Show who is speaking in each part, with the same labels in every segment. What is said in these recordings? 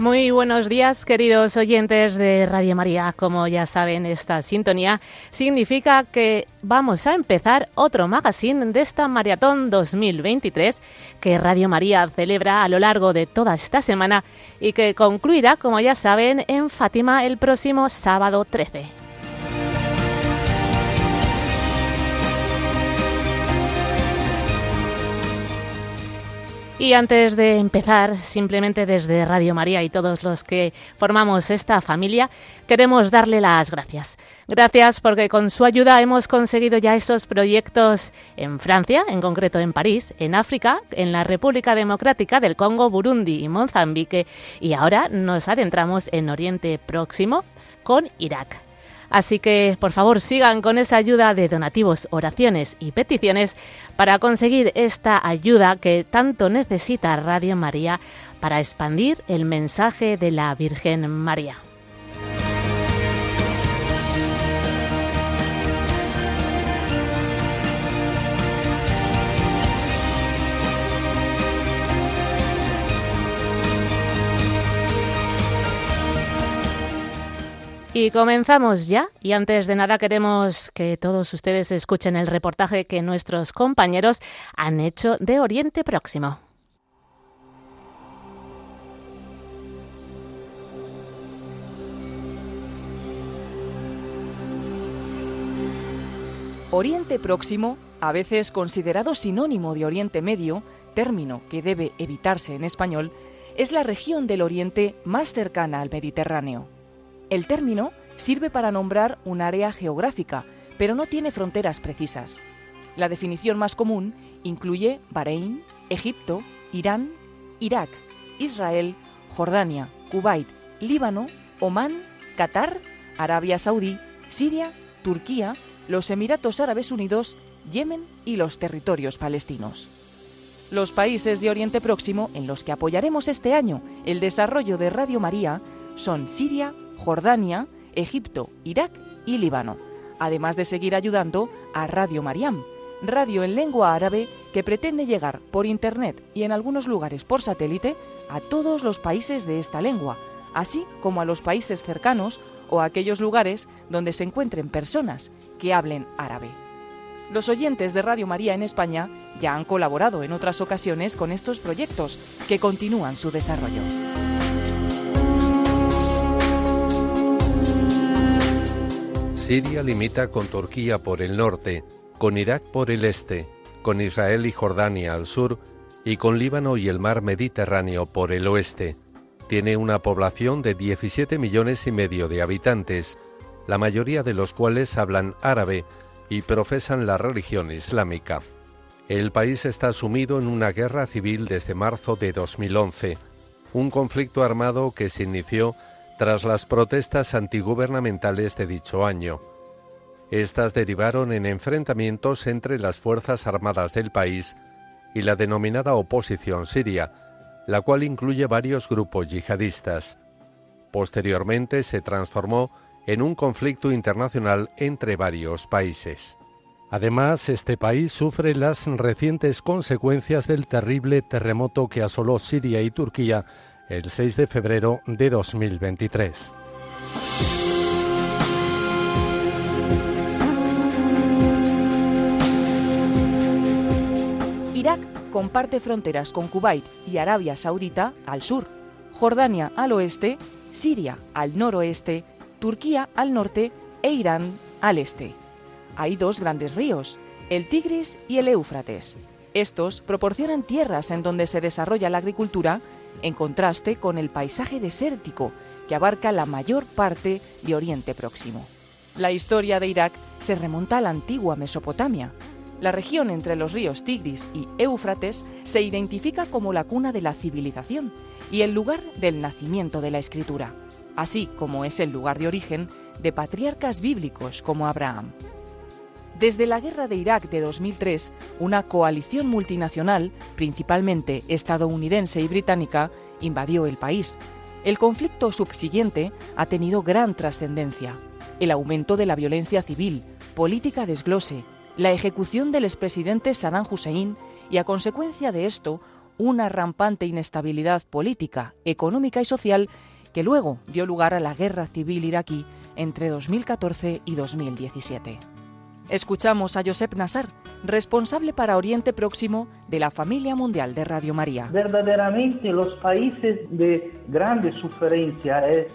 Speaker 1: Muy buenos días, queridos oyentes de Radio María. Como ya saben, esta sintonía significa que vamos a empezar otro magazine de esta maratón 2023 que Radio María celebra a lo largo de toda esta semana y que concluirá, como ya saben, en Fátima el próximo sábado 13. Y antes de empezar, simplemente desde Radio María y todos los que formamos esta familia, queremos darle las gracias. Gracias porque con su ayuda hemos conseguido ya esos proyectos en Francia, en concreto en París, en África, en la República Democrática del Congo, Burundi y Mozambique. Y ahora nos adentramos en Oriente Próximo con Irak. Así que, por favor, sigan con esa ayuda de donativos, oraciones y peticiones para conseguir esta ayuda que tanto necesita Radio María para expandir el mensaje de la Virgen María. Y comenzamos ya. Y antes de nada queremos que todos ustedes escuchen el reportaje que nuestros compañeros han hecho de Oriente Próximo.
Speaker 2: Oriente Próximo, a veces considerado sinónimo de Oriente Medio, término que debe evitarse en español, es la región del Oriente más cercana al Mediterráneo. El término sirve para nombrar un área geográfica, pero no tiene fronteras precisas. La definición más común incluye Bahrein, Egipto, Irán, Irak, Israel, Jordania, Kuwait, Líbano, Omán, Qatar, Arabia Saudí, Siria, Turquía, los Emiratos Árabes Unidos, Yemen y los territorios palestinos. Los países de Oriente Próximo en los que apoyaremos este año el desarrollo de Radio María son Siria, Jordania, Egipto, Irak y Líbano, además de seguir ayudando a Radio Mariam, radio en lengua árabe que pretende llegar por Internet y en algunos lugares por satélite a todos los países de esta lengua, así como a los países cercanos o a aquellos lugares donde se encuentren personas que hablen árabe. Los oyentes de Radio María en España ya han colaborado en otras ocasiones con estos proyectos que continúan su desarrollo.
Speaker 3: Siria limita con Turquía por el norte, con Irak por el este, con Israel y Jordania al sur y con Líbano y el mar Mediterráneo por el oeste. Tiene una población de 17 millones y medio de habitantes, la mayoría de los cuales hablan árabe y profesan la religión islámica. El país está sumido en una guerra civil desde marzo de 2011, un conflicto armado que se inició tras las protestas antigubernamentales de dicho año. Estas derivaron en enfrentamientos entre las Fuerzas Armadas del país y la denominada oposición siria, la cual incluye varios grupos yihadistas. Posteriormente se transformó en un conflicto internacional entre varios países. Además, este país sufre las recientes consecuencias del terrible terremoto que asoló Siria y Turquía el 6 de febrero de 2023.
Speaker 2: Irak comparte fronteras con Kuwait y Arabia Saudita al sur, Jordania al oeste, Siria al noroeste, Turquía al norte e Irán al este. Hay dos grandes ríos, el Tigris y el Éufrates. Estos proporcionan tierras en donde se desarrolla la agricultura en contraste con el paisaje desértico que abarca la mayor parte de Oriente Próximo. La historia de Irak se remonta a la antigua Mesopotamia. La región entre los ríos Tigris y Éufrates se identifica como la cuna de la civilización y el lugar del nacimiento de la escritura, así como es el lugar de origen de patriarcas bíblicos como Abraham. Desde la guerra de Irak de 2003, una coalición multinacional, principalmente estadounidense y británica, invadió el país. El conflicto subsiguiente ha tenido gran trascendencia. El aumento de la violencia civil, política desglose, la ejecución del expresidente Saddam Hussein y, a consecuencia de esto, una rampante inestabilidad política, económica y social que luego dio lugar a la guerra civil iraquí entre 2014 y 2017. Escuchamos a Josep Nassar, responsable para Oriente Próximo de la familia mundial de Radio María.
Speaker 4: Verdaderamente los países de grande sufrencia es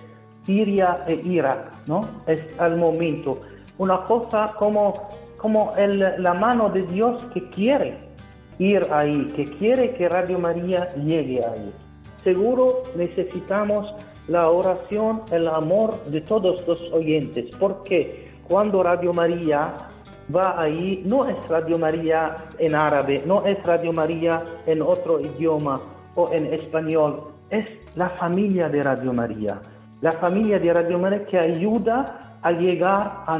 Speaker 4: Siria e Irak, ¿no? Es al momento una cosa como, como la mano de Dios que quiere ir ahí, que quiere que Radio María llegue ahí. Seguro necesitamos la oración, el amor de todos los oyentes, porque cuando Radio María va ahí, no es Radio María en árabe, no es Radio María en otro idioma o en español, es la familia de Radio María, la familia de Radio María que ayuda a llegar a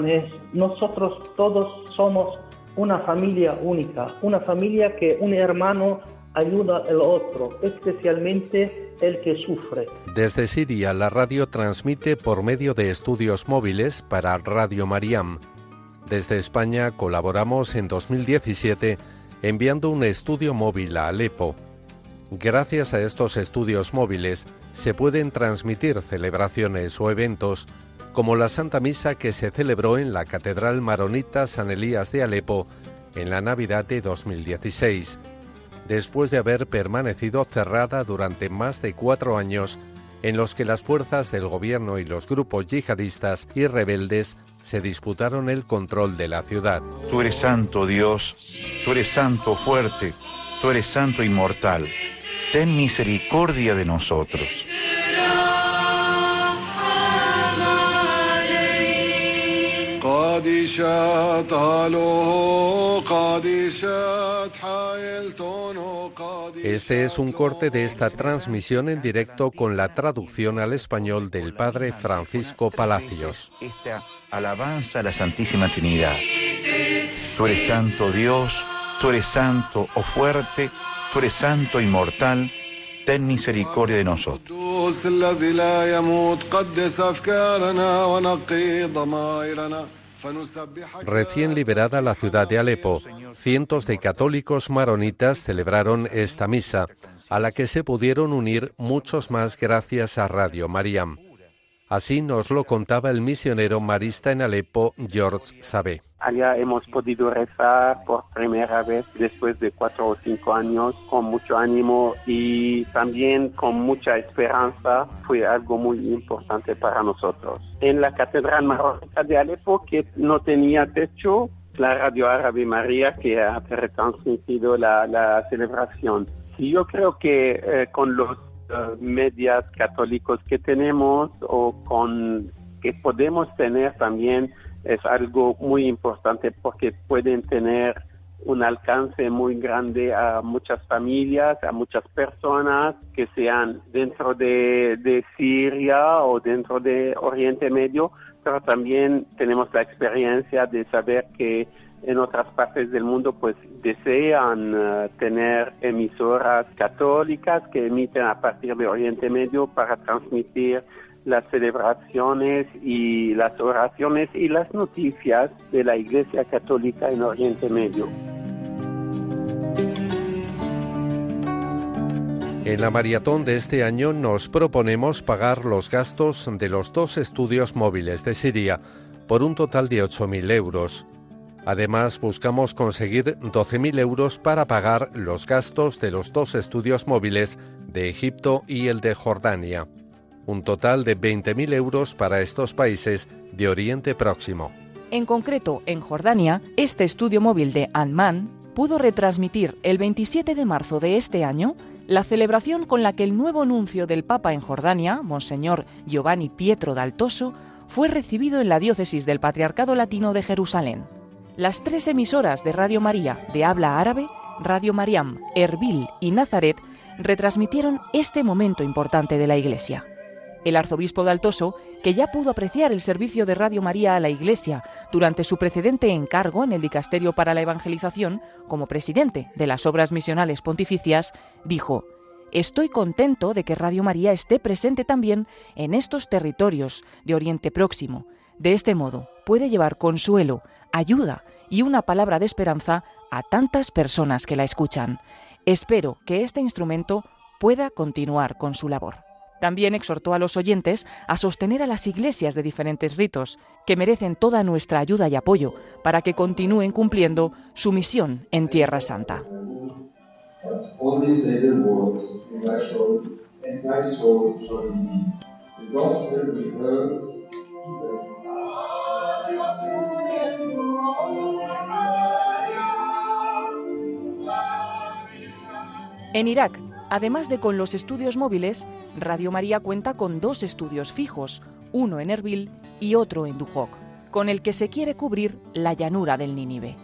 Speaker 4: nosotros todos somos una familia única, una familia que un hermano ayuda al otro, especialmente el que sufre.
Speaker 3: Desde Siria, la radio transmite por medio de estudios móviles para Radio Mariam desde España colaboramos en 2017 enviando un estudio móvil a Alepo. Gracias a estos estudios móviles se pueden transmitir celebraciones o eventos como la Santa Misa que se celebró en la Catedral Maronita San Elías de Alepo en la Navidad de 2016, después de haber permanecido cerrada durante más de cuatro años en los que las fuerzas del gobierno y los grupos yihadistas y rebeldes se disputaron el control de la ciudad.
Speaker 5: Tú eres santo Dios, tú eres santo fuerte, tú eres santo inmortal. Ten misericordia de nosotros.
Speaker 3: Este es un corte de esta transmisión en directo con la traducción al español del padre Francisco Palacios.
Speaker 5: Esta alabanza a la Santísima Trinidad. Tú eres santo Dios, tú eres santo o fuerte, tú eres santo inmortal, ten misericordia de nosotros.
Speaker 3: Recién liberada la ciudad de Alepo, cientos de católicos maronitas celebraron esta misa, a la que se pudieron unir muchos más gracias a Radio Mariam. Así nos lo contaba el misionero marista en Alepo, George Sabé.
Speaker 6: Allá hemos podido rezar por primera vez después de cuatro o cinco años con mucho ánimo y también con mucha esperanza. Fue algo muy importante para nosotros. En la Catedral Marroquí de Alepo, que no tenía techo, la Radio Árabe María que ha retransmitido la, la celebración. Y yo creo que eh, con los uh, medias católicos que tenemos o con que podemos tener también es algo muy importante porque pueden tener un alcance muy grande a muchas familias, a muchas personas que sean dentro de, de Siria o dentro de Oriente Medio, pero también tenemos la experiencia de saber que en otras partes del mundo pues desean eh, tener emisoras católicas que emiten a partir de Oriente Medio para transmitir las celebraciones y las oraciones y las noticias de la Iglesia Católica en Oriente Medio.
Speaker 3: En la maratón de este año nos proponemos pagar los gastos de los dos estudios móviles de Siria por un total de 8.000 euros. Además, buscamos conseguir 12.000 euros para pagar los gastos de los dos estudios móviles de Egipto y el de Jordania. Un total de 20.000 euros para estos países de Oriente Próximo.
Speaker 2: En concreto, en Jordania, este estudio móvil de Anman pudo retransmitir el 27 de marzo de este año la celebración con la que el nuevo nuncio del Papa en Jordania, Monseñor Giovanni Pietro Daltoso, fue recibido en la diócesis del Patriarcado Latino de Jerusalén. Las tres emisoras de Radio María de habla árabe, Radio Mariam, Erbil y Nazaret, retransmitieron este momento importante de la Iglesia. El arzobispo de Altoso, que ya pudo apreciar el servicio de Radio María a la Iglesia durante su precedente encargo en el Dicasterio para la Evangelización, como presidente de las Obras Misionales Pontificias, dijo, Estoy contento de que Radio María esté presente también en estos territorios de Oriente Próximo. De este modo, puede llevar consuelo, ayuda y una palabra de esperanza a tantas personas que la escuchan. Espero que este instrumento pueda continuar con su labor. También exhortó a los oyentes a sostener a las iglesias de diferentes ritos, que merecen toda nuestra ayuda y apoyo para que continúen cumpliendo su misión en Tierra Santa. En Irak, además de con los estudios móviles, Radio María cuenta con dos estudios fijos, uno en Erbil y otro en Duhok, con el que se quiere cubrir la llanura del Nínive.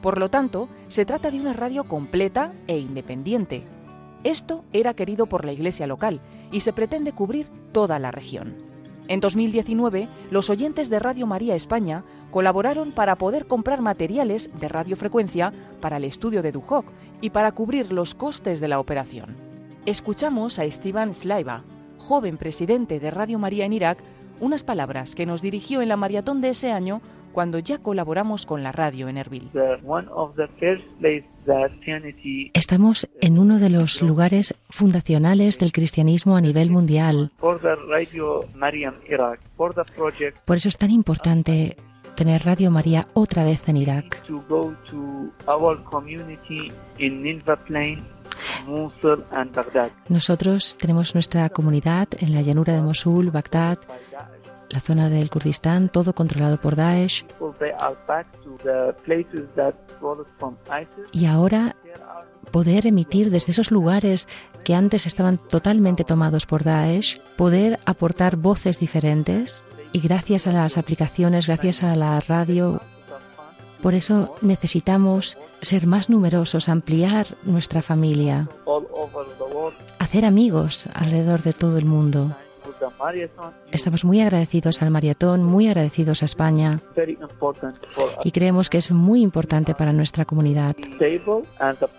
Speaker 2: Por lo tanto, se trata de una radio completa e independiente. Esto era querido por la Iglesia local y se pretende cubrir toda la región. En 2019, los oyentes de Radio María España colaboraron para poder comprar materiales de radiofrecuencia para el estudio de Duhok y para cubrir los costes de la operación. Escuchamos a Esteban Slaiva, joven presidente de Radio María en Irak, unas palabras que nos dirigió en la maratón de ese año cuando ya colaboramos con la radio en Erbil.
Speaker 7: Estamos en uno de los lugares fundacionales del cristianismo a nivel mundial. Por eso es tan importante tener Radio María otra vez en Irak. Nosotros tenemos nuestra comunidad en la llanura de Mosul, Bagdad, la zona del Kurdistán, todo controlado por Daesh. Y ahora poder emitir desde esos lugares que antes estaban totalmente tomados por Daesh, poder aportar voces diferentes y gracias a las aplicaciones, gracias a la radio, por eso necesitamos ser más numerosos, ampliar nuestra familia, hacer amigos alrededor de todo el mundo. Estamos muy agradecidos al maratón, muy agradecidos a España y creemos que es muy importante para nuestra comunidad,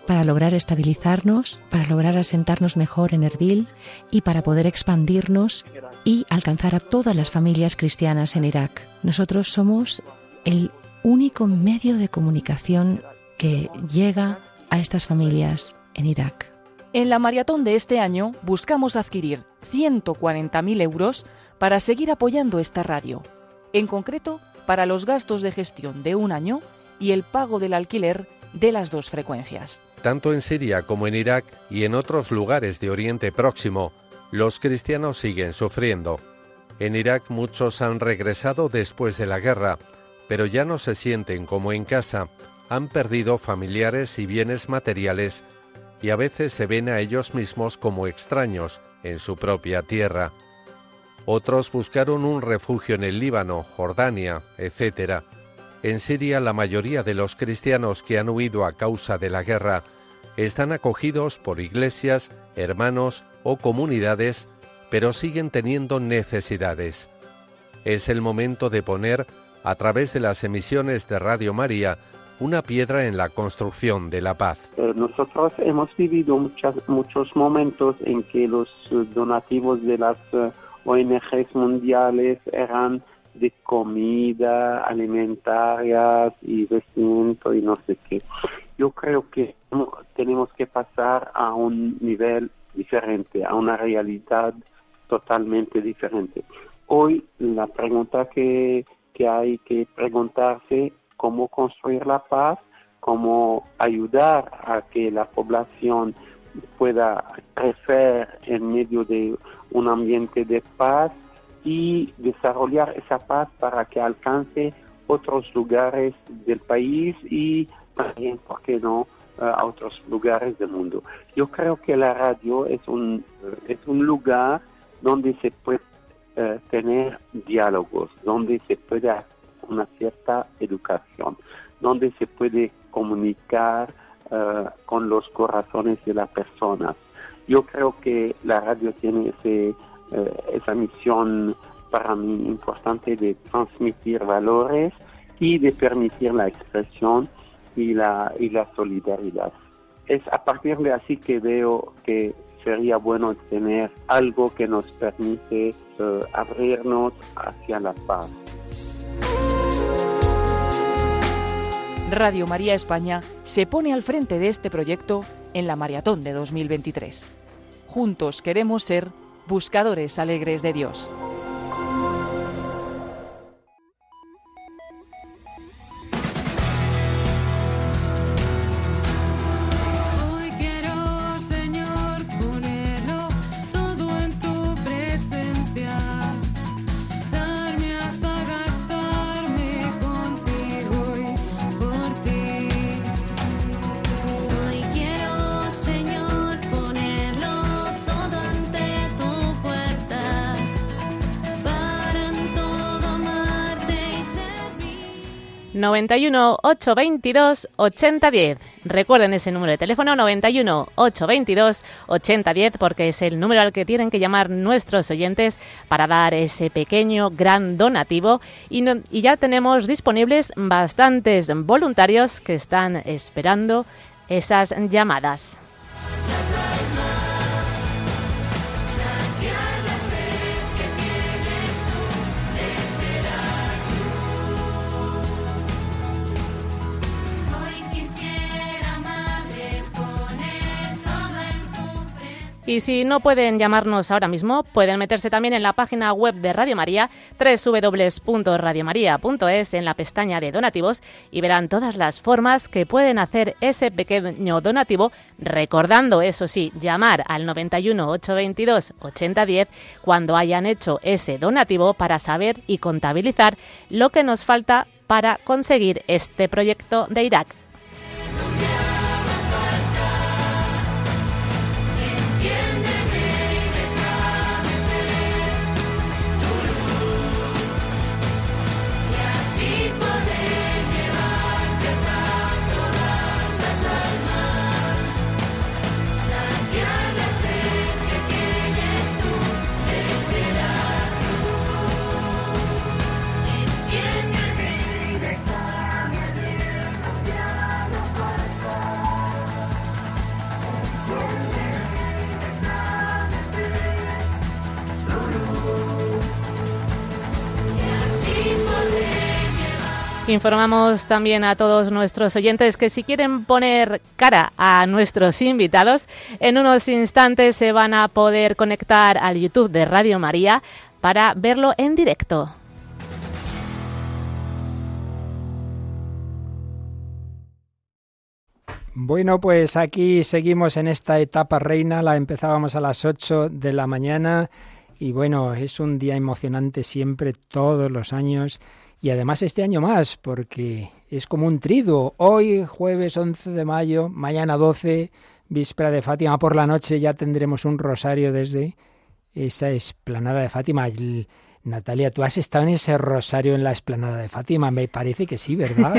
Speaker 7: para lograr estabilizarnos, para lograr asentarnos mejor en Erbil y para poder expandirnos y alcanzar a todas las familias cristianas en Irak. Nosotros somos el único medio de comunicación que llega a estas familias en Irak.
Speaker 2: En la maratón de este año buscamos adquirir 140.000 euros para seguir apoyando esta radio, en concreto para los gastos de gestión de un año y el pago del alquiler de las dos frecuencias.
Speaker 3: Tanto en Siria como en Irak y en otros lugares de Oriente Próximo, los cristianos siguen sufriendo. En Irak muchos han regresado después de la guerra, pero ya no se sienten como en casa, han perdido familiares y bienes materiales y a veces se ven a ellos mismos como extraños en su propia tierra. Otros buscaron un refugio en el Líbano, Jordania, etc. En Siria la mayoría de los cristianos que han huido a causa de la guerra están acogidos por iglesias, hermanos o comunidades, pero siguen teniendo necesidades. Es el momento de poner, a través de las emisiones de Radio María, una piedra en la construcción de la paz.
Speaker 6: Eh, nosotros hemos vivido muchas, muchos momentos en que los eh, donativos de las eh, ONGs mundiales eran de comida, alimentarias y vestimenta y no sé qué. Yo creo que tenemos que pasar a un nivel diferente, a una realidad totalmente diferente. Hoy la pregunta que, que hay que preguntarse cómo construir la paz, cómo ayudar a que la población pueda crecer en medio de un ambiente de paz y desarrollar esa paz para que alcance otros lugares del país y también, ¿por qué no?, a otros lugares del mundo. Yo creo que la radio es un, es un lugar donde se puede eh, tener diálogos, donde se puede una cierta educación, donde se puede comunicar eh, con los corazones de las personas. Yo creo que la radio tiene eh, esa misión para mí importante de transmitir valores y de permitir la expresión y la, y la solidaridad. Es a partir de así que veo que sería bueno tener algo que nos permite eh, abrirnos hacia la paz.
Speaker 2: Radio María España se pone al frente de este proyecto en la maratón de 2023. Juntos queremos ser buscadores alegres de Dios.
Speaker 1: 91 822 8010. Recuerden ese número de teléfono 91 822 8010 porque es el número al que tienen que llamar nuestros oyentes para dar ese pequeño gran donativo y, y ya tenemos disponibles bastantes voluntarios que están esperando esas llamadas. Y si no pueden llamarnos ahora mismo, pueden meterse también en la página web de Radio María, www.radiomaria.es, en la pestaña de donativos, y verán todas las formas que pueden hacer ese pequeño donativo, recordando, eso sí, llamar al 91 822 8010 cuando hayan hecho ese donativo para saber y contabilizar lo que nos falta para conseguir este proyecto de Irak. Informamos también a todos nuestros oyentes que si quieren poner cara a nuestros invitados, en unos instantes se van a poder conectar al YouTube de Radio María para verlo en directo.
Speaker 8: Bueno, pues aquí seguimos en esta etapa reina, la empezábamos a las 8 de la mañana y bueno, es un día emocionante siempre, todos los años y además este año más, porque es como un triduo. Hoy, jueves 11 de mayo, mañana 12, víspera de Fátima, por la noche ya tendremos un rosario desde esa esplanada de Fátima. Natalia, tú has estado en ese rosario en la esplanada de Fátima, me parece que sí, ¿verdad?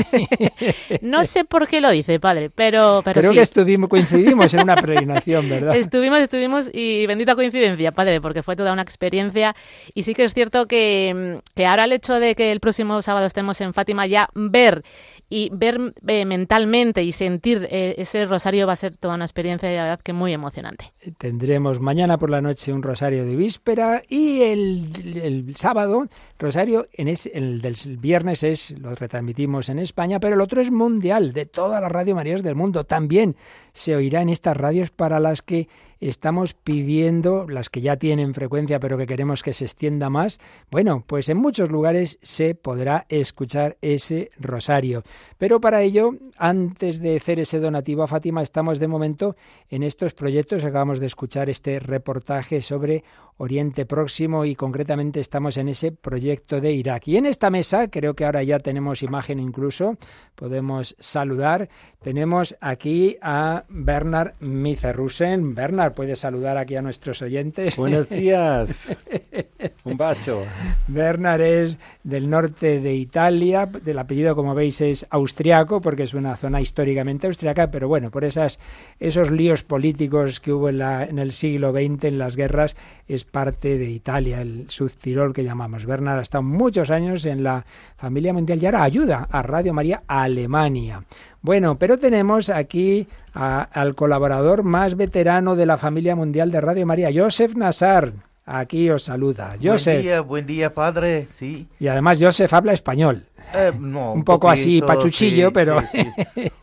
Speaker 1: no sé por qué lo dice, padre, pero, pero
Speaker 8: Creo que estuvimos, coincidimos en una peregrinación, ¿verdad?
Speaker 1: Estuvimos, estuvimos y bendita coincidencia, padre, porque fue toda una experiencia y sí que es cierto que, que ahora el hecho de que el próximo sábado estemos en Fátima ya ver y ver eh, mentalmente y sentir eh, ese rosario va a ser toda una experiencia de verdad que muy emocionante.
Speaker 8: Tendremos mañana por la noche un rosario de víspera y el, el sábado rosario en el del viernes es lo retransmitimos en España, pero el otro es mundial de todas las radio Marías del mundo. También se oirá en estas radios para las que estamos pidiendo, las que ya tienen frecuencia pero que queremos que se extienda más, bueno, pues en muchos lugares se podrá escuchar ese rosario. Pero para ello, antes de hacer ese donativo a Fátima, estamos de momento en estos proyectos. Acabamos de escuchar este reportaje sobre Oriente Próximo y concretamente estamos en ese proyecto de Irak. Y en esta mesa, creo que ahora ya tenemos imagen incluso, podemos saludar. Tenemos aquí a Bernard Micerrusen. Bernard, puedes saludar aquí a nuestros oyentes.
Speaker 9: Buenos días. Un bacho.
Speaker 8: Bernard es del norte de Italia, del apellido como veis es austriaco porque es una zona históricamente austriaca, pero bueno, por esas esos líos políticos que hubo en, la, en el siglo XX en las guerras es parte de Italia, el Tirol que llamamos. Bernard ha estado muchos años en la familia mundial y ahora ayuda a Radio María Alemania. Bueno, pero tenemos aquí al colaborador más veterano de la familia mundial de Radio María, Joseph Nassar. aquí os saluda. Joseph.
Speaker 10: Buen día, buen día, padre, sí.
Speaker 8: Y además Joseph habla español.
Speaker 10: Eh, no,
Speaker 8: un, poco así pachuchillo, pero...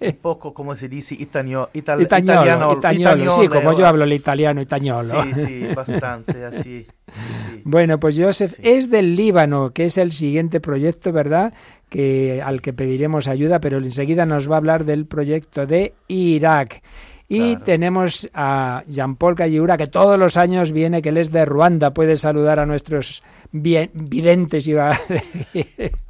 Speaker 10: un poco, como se dice, itaño, ital,
Speaker 8: italiano, italiano, sí, como yo hablo el italiano, itañolo.
Speaker 10: Sí, sí, bastante así.
Speaker 8: Bueno, pues Joseph es del Líbano, que es el siguiente proyecto, ¿verdad? Que, al que pediremos ayuda, pero enseguida nos va a hablar del proyecto de Irak. Y tenemos a Jean-Paul Calliura, que todos los años viene, que él es de Ruanda. Puede saludar a nuestros bien, videntes. Iba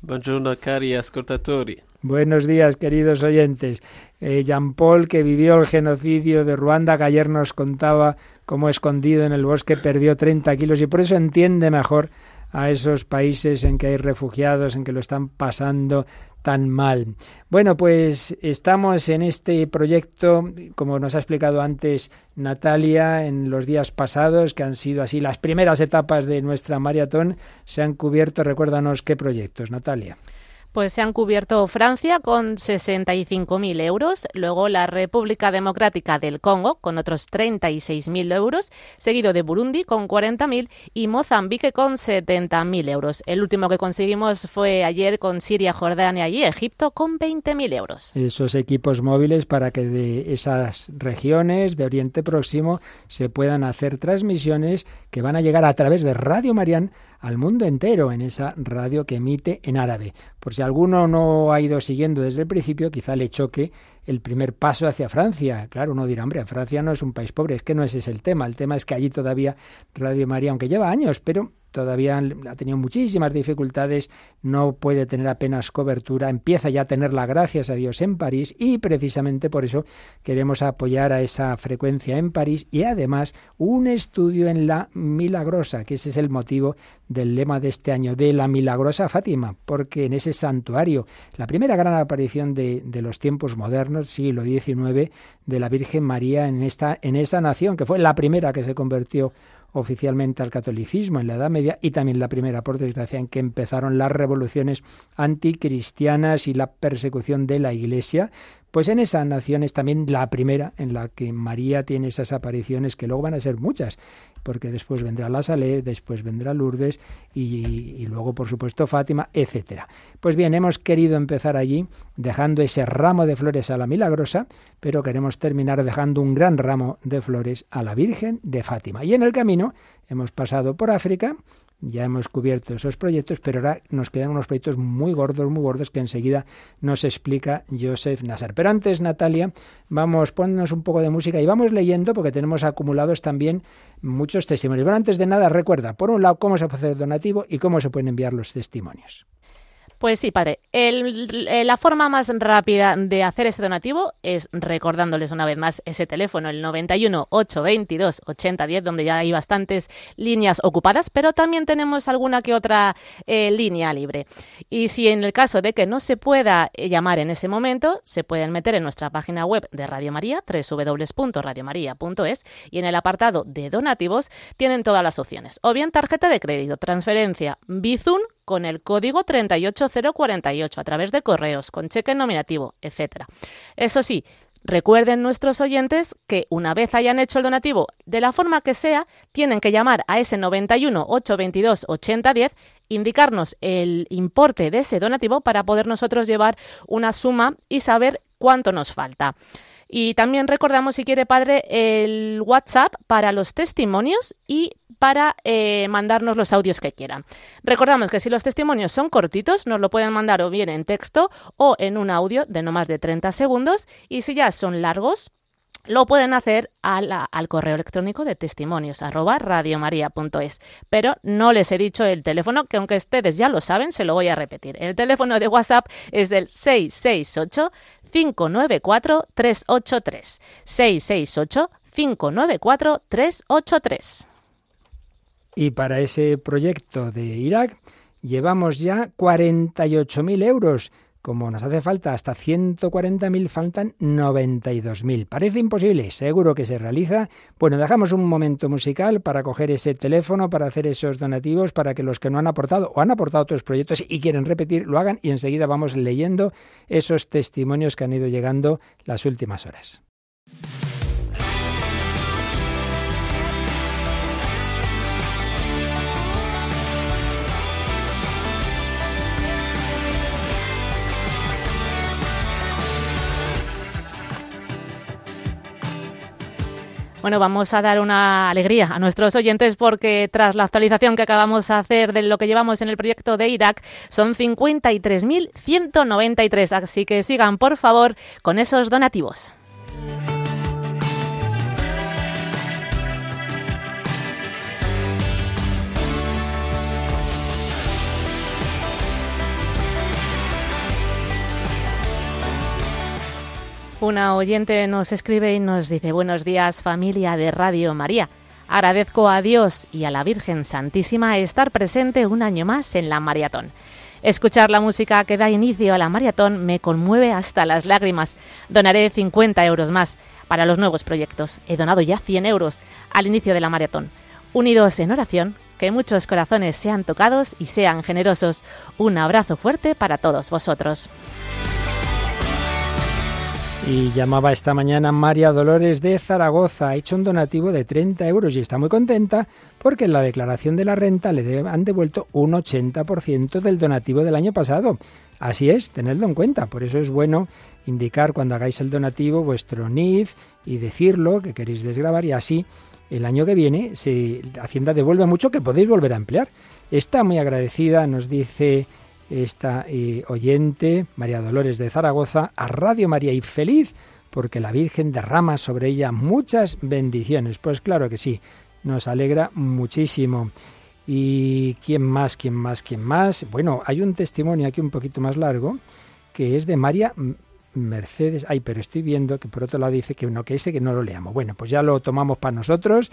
Speaker 11: Buongiorno, cari ascoltatori.
Speaker 8: Buenos días, queridos oyentes. Eh, Jean-Paul, que vivió el genocidio de Ruanda, que ayer nos contaba cómo escondido en el bosque perdió 30 kilos y por eso entiende mejor a esos países en que hay refugiados, en que lo están pasando tan mal. Bueno, pues estamos en este proyecto, como nos ha explicado antes Natalia, en los días pasados, que han sido así las primeras etapas de nuestra maratón, se han cubierto, recuérdanos qué proyectos, Natalia.
Speaker 1: Pues se han cubierto Francia con 65.000 euros, luego la República Democrática del Congo con otros 36.000 euros, seguido de Burundi con 40.000 y Mozambique con 70.000 euros. El último que conseguimos fue ayer con Siria, Jordania y Egipto con 20.000 euros.
Speaker 8: Esos equipos móviles para que de esas regiones de Oriente Próximo se puedan hacer transmisiones que van a llegar a través de Radio Marián al mundo entero en esa radio que emite en árabe. Por si alguno no ha ido siguiendo desde el principio, quizá le choque el primer paso hacia Francia. Claro, uno dirá, hombre, Francia no es un país pobre, es que no ese es el tema. El tema es que allí todavía Radio María, aunque lleva años, pero todavía ha tenido muchísimas dificultades, no puede tener apenas cobertura, empieza ya a tenerla gracias a Dios en París y precisamente por eso queremos apoyar a esa frecuencia en París y además un estudio en la Milagrosa, que ese es el motivo del lema de este año, de la Milagrosa Fátima, porque en ese santuario, la primera gran aparición de, de los tiempos modernos, siglo XIX, de la Virgen María en, esta, en esa nación, que fue la primera que se convirtió oficialmente al catolicismo en la Edad Media y también la primera, por desgracia, en que empezaron las revoluciones anticristianas y la persecución de la Iglesia, pues en esa nación es también la primera en la que María tiene esas apariciones que luego van a ser muchas, porque después vendrá la Salé, después vendrá Lourdes y, luego, por supuesto, Fátima, etcétera. Pues bien, hemos querido empezar allí dejando ese ramo de flores a la Milagrosa, pero queremos terminar dejando un gran ramo de flores a la Virgen de Fátima. Y en el camino hemos pasado por África, ya hemos cubierto esos proyectos, pero ahora nos quedan unos proyectos muy gordos, muy gordos que enseguida nos explica Joseph Nasser. Pero antes, Natalia, vamos, ponnos un poco de música y vamos leyendo porque tenemos acumulados también muchos testimonios. Pero antes de nada, recuerda, por un lado, cómo se puede hacer donativo y cómo se pueden enviar los testimonios.
Speaker 1: Pues sí, padre. la forma más rápida de hacer ese donativo es recordándoles una vez más ese teléfono, el 91 822 8010, donde ya hay bastantes líneas ocupadas, pero también tenemos alguna que otra eh, línea libre. Y si en el caso de que no se pueda eh, llamar en ese momento, se pueden meter en nuestra página web de Radio María, www.radiomaria.es, y en el apartado de donativos tienen todas las opciones. O bien tarjeta de crédito, transferencia, Bizum con el código 38048 a través de correos, con cheque nominativo, etc. Eso sí, Recuerden nuestros oyentes que una vez hayan hecho el donativo, de la forma que sea, tienen que llamar a ese 91 822 8010, indicarnos el importe de ese donativo para poder nosotros llevar una suma y saber cuánto nos falta. Y también recordamos, si quiere padre, el WhatsApp para los testimonios y para eh, mandarnos los audios que quieran. Recordamos que si los testimonios son cortitos, nos lo pueden mandar o bien en texto o en un audio de no más de 30 segundos. Y si ya son largos, lo pueden hacer al, correo electrónico de testimonios. Pero no les he dicho el teléfono, que aunque ustedes ya lo saben, se lo voy a repetir. El teléfono de WhatsApp es el 668 594-383. 668-594-383.
Speaker 8: Y para ese proyecto de Irak llevamos ya 48.000 euros como nos hace falta hasta 140.000, faltan 92.000. Parece imposible, seguro que se realiza. Bueno, dejamos un momento musical para coger ese teléfono, para hacer esos donativos, para que los que no han aportado o han aportado otros proyectos y quieren repetir, lo hagan y enseguida vamos leyendo esos testimonios que han ido llegando las últimas horas.
Speaker 1: Bueno, vamos a dar una alegría a nuestros oyentes porque tras la actualización que acabamos de hacer de lo que llevamos en el proyecto de Irak, son 53.193. Así que sigan, por favor, con esos donativos. Una oyente nos escribe y nos dice buenos días familia de Radio María. Agradezco a Dios y a la Virgen Santísima estar presente un año más en la maratón. Escuchar la música que da inicio a la maratón me conmueve hasta las lágrimas. Donaré 50 euros más para los nuevos proyectos. He donado ya 100 euros al inicio de la maratón. Unidos en oración, que muchos corazones sean tocados y sean generosos. Un abrazo fuerte para todos vosotros.
Speaker 8: Y llamaba esta mañana María Dolores de Zaragoza. Ha hecho un donativo de 30 euros y está muy contenta porque en la declaración de la renta le han devuelto un 80% del donativo del año pasado. Así es, tenedlo en cuenta. Por eso es bueno indicar cuando hagáis el donativo vuestro NIF y decirlo que queréis desgrabar y así el año que viene se, Hacienda devuelve mucho que podéis volver a emplear. Está muy agradecida, nos dice esta eh, oyente, María Dolores de Zaragoza, a Radio María y feliz porque la Virgen derrama sobre ella muchas bendiciones. Pues claro que sí, nos alegra muchísimo. ¿Y quién más, quién más, quién más? Bueno, hay un testimonio aquí un poquito más largo que es de María Mercedes. Ay, pero estoy viendo que por otro lado dice que no, que ese que no lo leamos. Bueno, pues ya lo tomamos para nosotros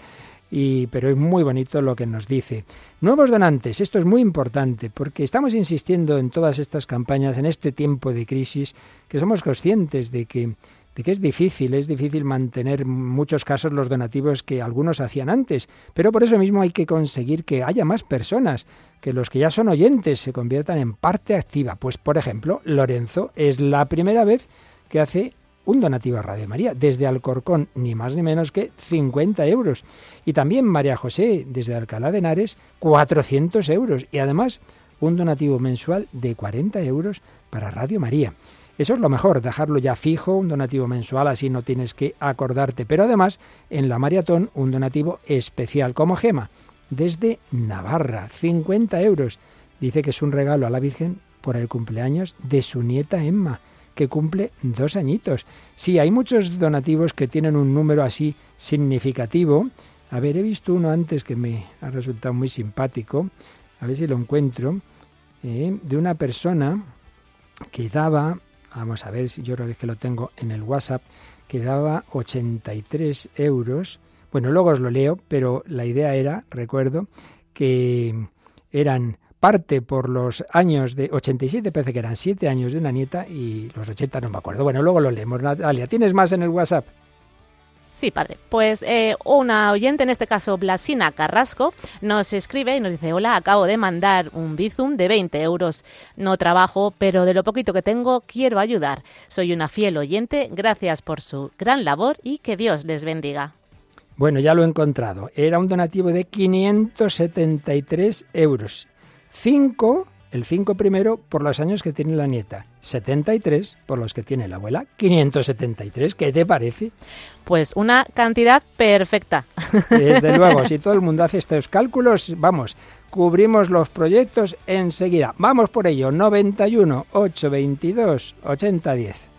Speaker 8: y, pero es muy bonito lo que nos dice. Nuevos donantes, esto es muy importante porque estamos insistiendo en todas estas campañas, en este tiempo de crisis, que somos conscientes de que, de que es difícil, es difícil mantener en muchos casos los donativos que algunos hacían antes, pero por eso mismo hay que conseguir que haya más personas, que los que ya son oyentes se conviertan en parte activa. Pues por ejemplo, Lorenzo es la primera vez que hace un donativo a Radio María, desde Alcorcón, ni más ni menos que 50 euros. Y también María José, desde Alcalá de Henares, 400 euros. Y además, un donativo mensual de 40 euros para Radio María. Eso es lo mejor, dejarlo ya fijo, un donativo mensual, así no tienes que acordarte. Pero además, en la maratón, un donativo especial, como Gema, desde Navarra, 50 euros. Dice que es un regalo a la Virgen por el cumpleaños de su nieta Emma que cumple dos añitos. Sí, hay muchos donativos que tienen un número así significativo. A ver, he visto uno antes que me ha resultado muy simpático. A ver si lo encuentro. Eh, de una persona que daba, vamos a ver si yo creo que lo tengo en el WhatsApp, que daba 83 euros. Bueno, luego os lo leo, pero la idea era, recuerdo, que eran parte por los años de 87, parece que eran 7 años de una nieta y los 80 no me acuerdo. Bueno, luego lo leemos. Natalia, ¿tienes más en el WhatsApp?
Speaker 1: Sí, padre. Pues eh, una oyente, en este caso Blasina Carrasco, nos escribe y nos dice, hola, acabo de mandar un Bizum de 20 euros. No trabajo, pero de lo poquito que tengo quiero ayudar. Soy una fiel oyente, gracias por su gran labor y que Dios les bendiga.
Speaker 8: Bueno, ya lo he encontrado. Era un donativo de 573 euros. 5, el 5 primero por los años que tiene la nieta, 73 por los que tiene la abuela, 573, ¿qué te parece?
Speaker 1: Pues una cantidad perfecta.
Speaker 8: Desde luego, si todo el mundo hace estos cálculos, vamos, cubrimos los proyectos enseguida. Vamos por ello, 91 822 8010.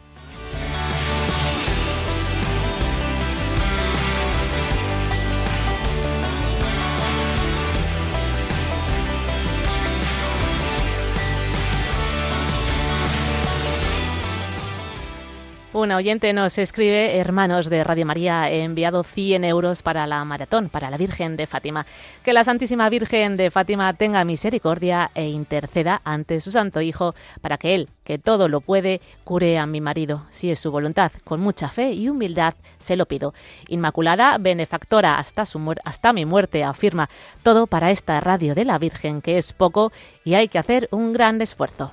Speaker 1: Una oyente nos escribe, hermanos de Radio María, he enviado 100 euros para la maratón, para la Virgen de Fátima. Que la Santísima Virgen de Fátima tenga misericordia e interceda ante su Santo Hijo para que Él, que todo lo puede, cure a mi marido, si es su voluntad. Con mucha fe y humildad se lo pido. Inmaculada, benefactora hasta, su hasta mi muerte, afirma todo para esta radio de la Virgen, que es poco y hay que hacer un gran esfuerzo.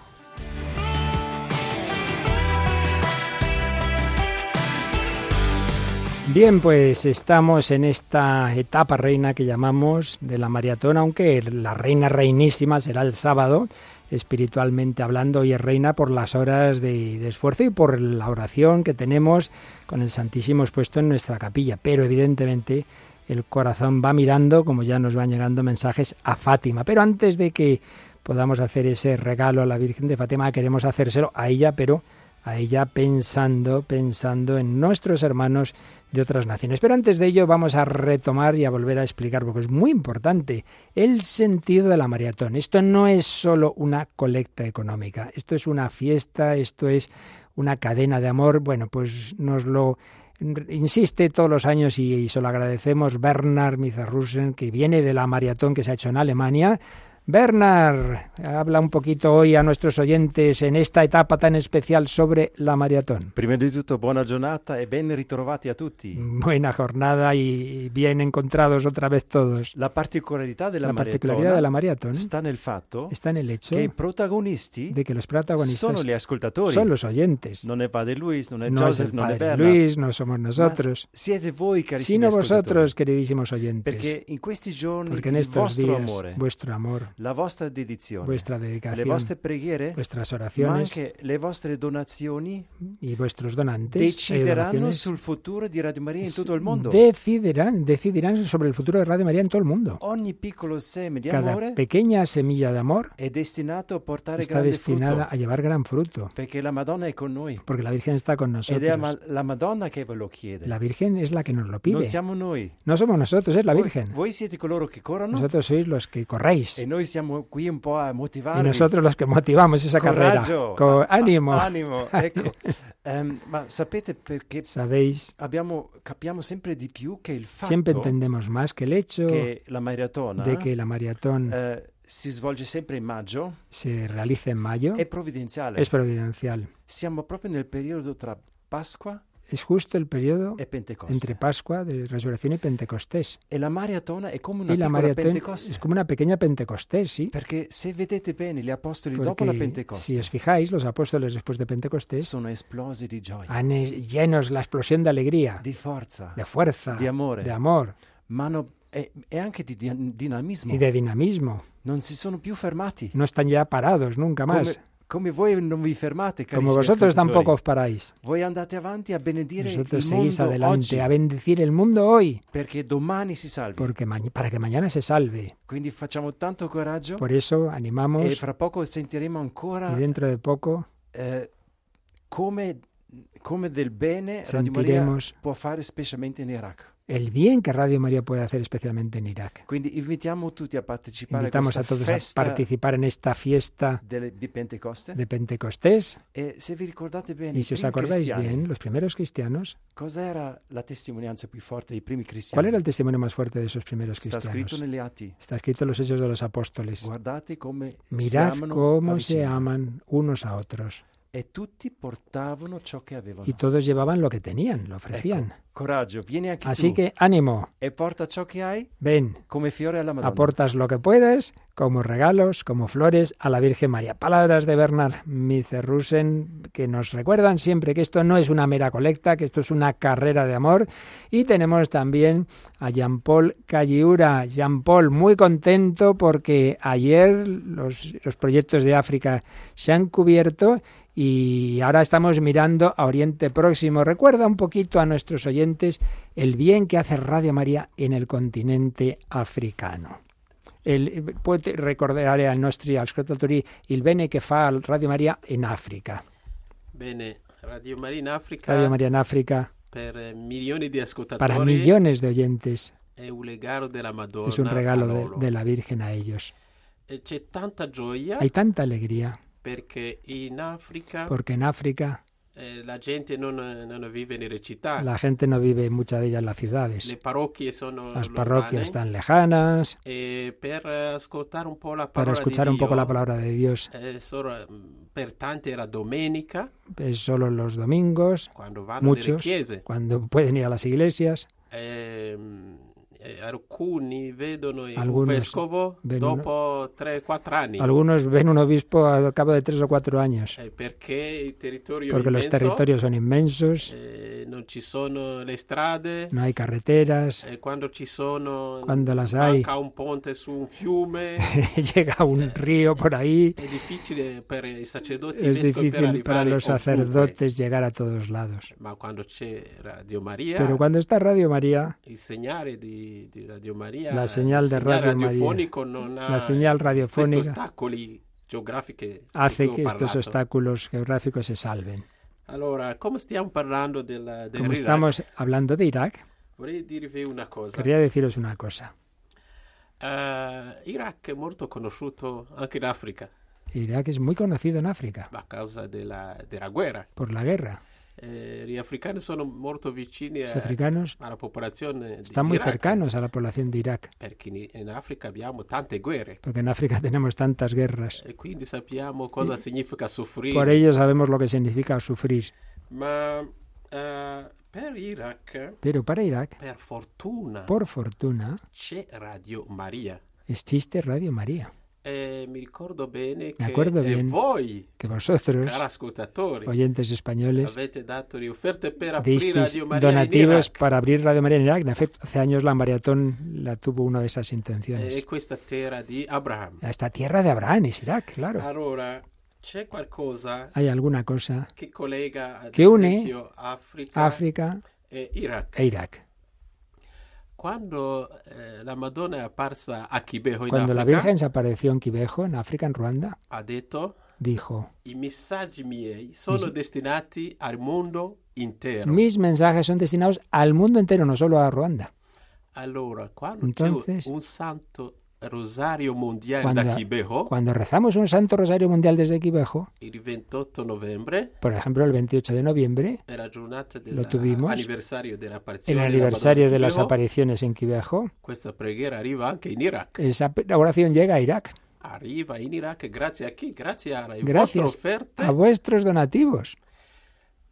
Speaker 8: Bien, pues estamos en esta etapa reina que llamamos de la maratón, aunque la reina reinísima será el sábado espiritualmente hablando, y es reina por las horas de, de, esfuerzo y por la oración que tenemos con el Santísimo expuesto en nuestra capilla. Pero evidentemente el corazón va mirando, como ya nos van llegando mensajes, a Fátima. Pero antes de que podamos hacer ese regalo a la Virgen de Fátima, queremos hacérselo a ella, pero ella pensando, pensando en nuestros hermanos de otras naciones. Pero antes de ello vamos a retomar y a volver a explicar, porque es muy importante, el sentido de la maratón. Esto no es solo una colecta económica, esto es una fiesta, esto es una cadena de amor. Bueno, pues nos lo insiste todos los años y, se lo agradecemos Bernard Mizarrusen, que viene de la maratón que se ha hecho en Alemania Bernard, habla un poquito hoy a nuestros oyentes en esta etapa tan especial sobre la maratón.
Speaker 9: Prima di tutto, buona giornata e ben ritrovati a tutti.
Speaker 8: Buena jornada y bien encontrados otra vez todos.
Speaker 9: La particolarità della
Speaker 8: la particolaridad de la maratón
Speaker 9: sta nel fatto
Speaker 8: está en el hecho
Speaker 9: i protagonisti
Speaker 8: de que los protagonistas
Speaker 9: gli ascoltatori.
Speaker 8: Son los oyentes.
Speaker 9: Non è padre Luis,
Speaker 8: no
Speaker 9: Joseph,
Speaker 8: es el
Speaker 9: non è
Speaker 8: padre
Speaker 9: Bernard.
Speaker 8: Luis, no somos nosotros.
Speaker 9: Siete voi,
Speaker 8: Sino vosotros, queridísimos oyentes. Porque en estos días
Speaker 9: amore,
Speaker 8: vuestro amor,
Speaker 9: la vostra dedizione,
Speaker 8: vuestra
Speaker 9: le
Speaker 8: dedicación,
Speaker 9: vostre preghiere,
Speaker 8: vuestras
Speaker 9: ma
Speaker 8: oraciones
Speaker 9: anche le vostre donazioni
Speaker 8: y vuestros donantes e
Speaker 9: decideranno sul futuro di Radio Maria in tutto il mondo.
Speaker 8: decidirán, decidirán sobre el futuro de Radio María en todo el mundo.
Speaker 9: Ogni piccolo seme di
Speaker 8: Cada
Speaker 9: amore
Speaker 8: pequeña semilla de amor
Speaker 9: è destinato a portare
Speaker 8: está destinada
Speaker 9: frutto,
Speaker 8: a llevar gran fruto,
Speaker 9: perché la Madonna è con noi.
Speaker 8: porque la Virgen está con
Speaker 9: Ed è ma-
Speaker 8: nosotros.
Speaker 9: la Madonna che ve lo chiede.
Speaker 8: La Virgen es la que nos lo pide.
Speaker 9: siamo noi.
Speaker 8: No somos nosotros, es la
Speaker 9: Voi-
Speaker 8: Virgen.
Speaker 9: Voi siete coloro che corrono
Speaker 8: Vosotros sois los que
Speaker 9: e
Speaker 8: corréis.
Speaker 9: Noi siamo qui un po' a
Speaker 8: Y
Speaker 9: motivarvi.
Speaker 8: nosotros los que motivamos esa carrera.
Speaker 9: Coraggio,
Speaker 8: Con
Speaker 9: a-
Speaker 8: ánimo.
Speaker 9: Animo, ecco. Ehm, ma sapete perché
Speaker 8: Sabéis,
Speaker 9: abbiamo, capiamo sempre di più che il fatto
Speaker 8: siempre entendemos más que el hecho
Speaker 9: che la maratona
Speaker 8: de que la maratón
Speaker 9: eh, si svolge sempre in maggio
Speaker 8: se realice en mayo
Speaker 9: è provvidenziale.
Speaker 8: es providencial.
Speaker 9: Siamo proprio nel periodo tra Pasqua
Speaker 8: Es justo el periodo entre Pascua, de Resurrección y Pentecostés.
Speaker 9: E la maratona una
Speaker 8: es como una pequeña Pentecostés, ¿sí?
Speaker 9: Perché se vedete bene gli apostoli dopo la
Speaker 8: Porque
Speaker 9: Pentecoste
Speaker 8: si os fijáis, los apóstoles después de Pentecostés
Speaker 9: sono esplosi di gioia,
Speaker 8: han llenos la explosión de alegría,
Speaker 9: di forza,
Speaker 8: de fuerza,
Speaker 9: di amore,
Speaker 8: de amor
Speaker 9: e, e anche di di- dinamismo.
Speaker 8: y de dinamismo.
Speaker 9: Non si sono più fermati.
Speaker 8: No están ya parados nunca más.
Speaker 9: Come, come voi non vi fermate,
Speaker 8: Como vosotros tampoco os paráis.
Speaker 9: Voi andate avanti a benedire
Speaker 8: Vosotros
Speaker 9: il
Speaker 8: seguís adelante
Speaker 9: oggi,
Speaker 8: a bendecir el mundo hoy,
Speaker 9: perché domani si salvi.
Speaker 8: porque ma- para que mañana se salve.
Speaker 9: Quindi facciamo tanto coraggio
Speaker 8: Por eso
Speaker 9: e
Speaker 8: animamos
Speaker 9: fra poco sentiremo ancora
Speaker 8: y dentro de poco
Speaker 9: eh, come, come del bene Radio Maria
Speaker 8: sentiremos
Speaker 9: può fare specialmente in Iraq.
Speaker 8: El bien que Radio María puede hacer especialmente en Irak.
Speaker 9: Quindi invitiamo tutti a partecipare
Speaker 8: Invitamos
Speaker 9: a
Speaker 8: a todos a participar en esta fiesta
Speaker 9: delle- di Pentecoste.
Speaker 8: de Pentecostés.
Speaker 9: E se vi ricordate bene,
Speaker 8: Y si os acordáis bien, los primeros cristianos,
Speaker 9: cos'era la testimonianza più forte dei primi cristiani?
Speaker 8: ¿cuál era el testimonio más fuerte de esos primeros
Speaker 9: Sta scritto
Speaker 8: cristianos?
Speaker 9: negli atti.
Speaker 8: Está escrito en los Hechos de los Apóstoles.
Speaker 9: Guardate come
Speaker 8: Mirad cómo se aman unos a otros.
Speaker 9: E.
Speaker 8: Y todos llevaban lo que tenían, lo ofrecían. Así que ánimo,
Speaker 9: e
Speaker 8: ven, aportas lo que puedes, como regalos, como flores, a la Virgen María. Palabras de Bernard Micerrusen que nos recuerdan siempre que esto no es una mera colecta, que esto es una carrera de amor. Y tenemos también a Jean-Paul Calliura. Jean-Paul, muy contento porque ayer los, los proyectos de África se han cubierto y ahora estamos mirando a Oriente Próximo. Recuerda un poquito a nuestros oyentes el bien que hace Radio María en el continente africano. El, può ricordare ai nostri ascoltatori il bene che fa Radio Maria in Africa.
Speaker 11: Bene, Radio Maria in Africa
Speaker 8: Radio Maria in Africa
Speaker 11: per milioni di ascoltatori
Speaker 8: para millones de oyentes
Speaker 11: è un regalo della Madonna
Speaker 8: es un regalo de, de la Virgen a ellos.
Speaker 11: E
Speaker 8: Hay tanta alegría
Speaker 11: perché in Africa
Speaker 8: porque en África
Speaker 11: eh, la gente non, non vive città.
Speaker 8: la gente no vive mucha de ellas en las
Speaker 11: Le
Speaker 8: ciudades.
Speaker 11: sono
Speaker 8: Las parroquias están lejanas.
Speaker 11: per eh, ascoltare un po' la
Speaker 8: Para escuchar un poco la palabra de Dios
Speaker 11: eh, solo, mm, per domenica
Speaker 8: es solo los domingos, muchos,
Speaker 11: chiese
Speaker 8: cuando pueden ir a las iglesias.
Speaker 11: Eh, alcuni vedono un
Speaker 8: Algunos
Speaker 11: vescovo
Speaker 8: ven
Speaker 11: dopo 3-4 anni.
Speaker 8: Algunos ven un obispo al cabo de tres o cuatro años,
Speaker 11: Eh, perché il territorio
Speaker 8: porque los territorios son inmensos,
Speaker 11: eh, non ci sono le strade,
Speaker 8: no hay carreteras,
Speaker 11: eh, quando ci sono
Speaker 8: Cuando las hay.
Speaker 11: manca un ponte su un fiume,
Speaker 8: llega un río por ahí,
Speaker 11: sacerdoti
Speaker 8: es difícil para los sacerdotes llegar a todos lados.
Speaker 11: Ma quando c'è Radio Maria,
Speaker 8: Pero cuando está Radio María,
Speaker 11: di, di Radio Maria,
Speaker 8: La señal de Radio María,
Speaker 11: radiofonico non ha
Speaker 8: la señal radiofónica
Speaker 11: ostacoli
Speaker 8: hace que estos obstáculos geográficos se salven.
Speaker 11: Allora, come stiamo parlando del, del
Speaker 8: Como estamos hablando de Irak,
Speaker 11: una cosa.
Speaker 8: quería deciros una cosa.
Speaker 11: Eh, Iraq è molto conosciuto anche in Africa
Speaker 8: Irak es muy conocido en África
Speaker 11: a causa della guerra.
Speaker 8: por la guerra.
Speaker 11: Eh, gli africani sono molto vicini
Speaker 8: Los
Speaker 11: a-
Speaker 8: africanos
Speaker 11: alla popolazione di
Speaker 8: están muy cercanos a la población de Irak,
Speaker 11: perché in, in Africa abbiamo tante guerre
Speaker 8: porque en África tenemos tantas guerras.
Speaker 11: e quindi sappiamo cosa significa soffrire.
Speaker 8: Por ello sabemos lo que significa sufrir.
Speaker 11: Ma eh, per Iraq,
Speaker 8: Pero para Irak,
Speaker 11: per fortuna,
Speaker 8: por fortuna,
Speaker 11: c'è Radio Maria.
Speaker 8: existe Radio María.
Speaker 11: E ricordo bene
Speaker 8: Me
Speaker 11: che
Speaker 8: acuerdo bien
Speaker 11: voi,
Speaker 8: que vosotros, oyentes españoles,
Speaker 11: dato
Speaker 8: donativos para abrir Radio María en Irak. En efecto, hace años la maratón la tuvo una de esas intenciones.
Speaker 11: questa terra di Abraham.
Speaker 8: Esta tierra de Abraham es Irak, claro.
Speaker 11: Allora,
Speaker 8: Hay alguna cosa
Speaker 11: collega ad
Speaker 8: Che une
Speaker 11: Africa,
Speaker 8: África
Speaker 11: e Iraq.
Speaker 8: e Irak.
Speaker 11: Quando eh, la Madonna apparsa a Kibeho in
Speaker 8: Cuando la
Speaker 11: Africa,
Speaker 8: Virgen se apareció en Quibejo, en África, en Ruanda,
Speaker 11: ha detto
Speaker 8: dijo,
Speaker 11: i messaggi miei sono
Speaker 8: Mis-
Speaker 11: destinati al mondo intero.
Speaker 8: mis mensajes son destinados al mundo entero, no solo a Ruanda.
Speaker 11: Allora, quando
Speaker 8: Entonces-
Speaker 11: un santo rosario mondiale
Speaker 8: Cuando,
Speaker 11: da Kibeho,
Speaker 8: cuando rezamos un Santo Rosario Mundial desde Quibejo,
Speaker 11: il 28 novembre,
Speaker 8: por ejemplo, el 28 de noviembre,
Speaker 11: la giornata
Speaker 8: Lo tuvimos.
Speaker 11: dell'anniversario
Speaker 8: el
Speaker 11: dell'apparizione
Speaker 8: aniversario de
Speaker 11: della
Speaker 8: las apariciones en Quibejo,
Speaker 11: questa preghiera arriva anche in Iraq.
Speaker 8: esa oración llega a Irak.
Speaker 11: Arriva in Iraq grazie a chi? Grazie alle vostre
Speaker 8: Gracias
Speaker 11: offerte.
Speaker 8: a vuestros donativos.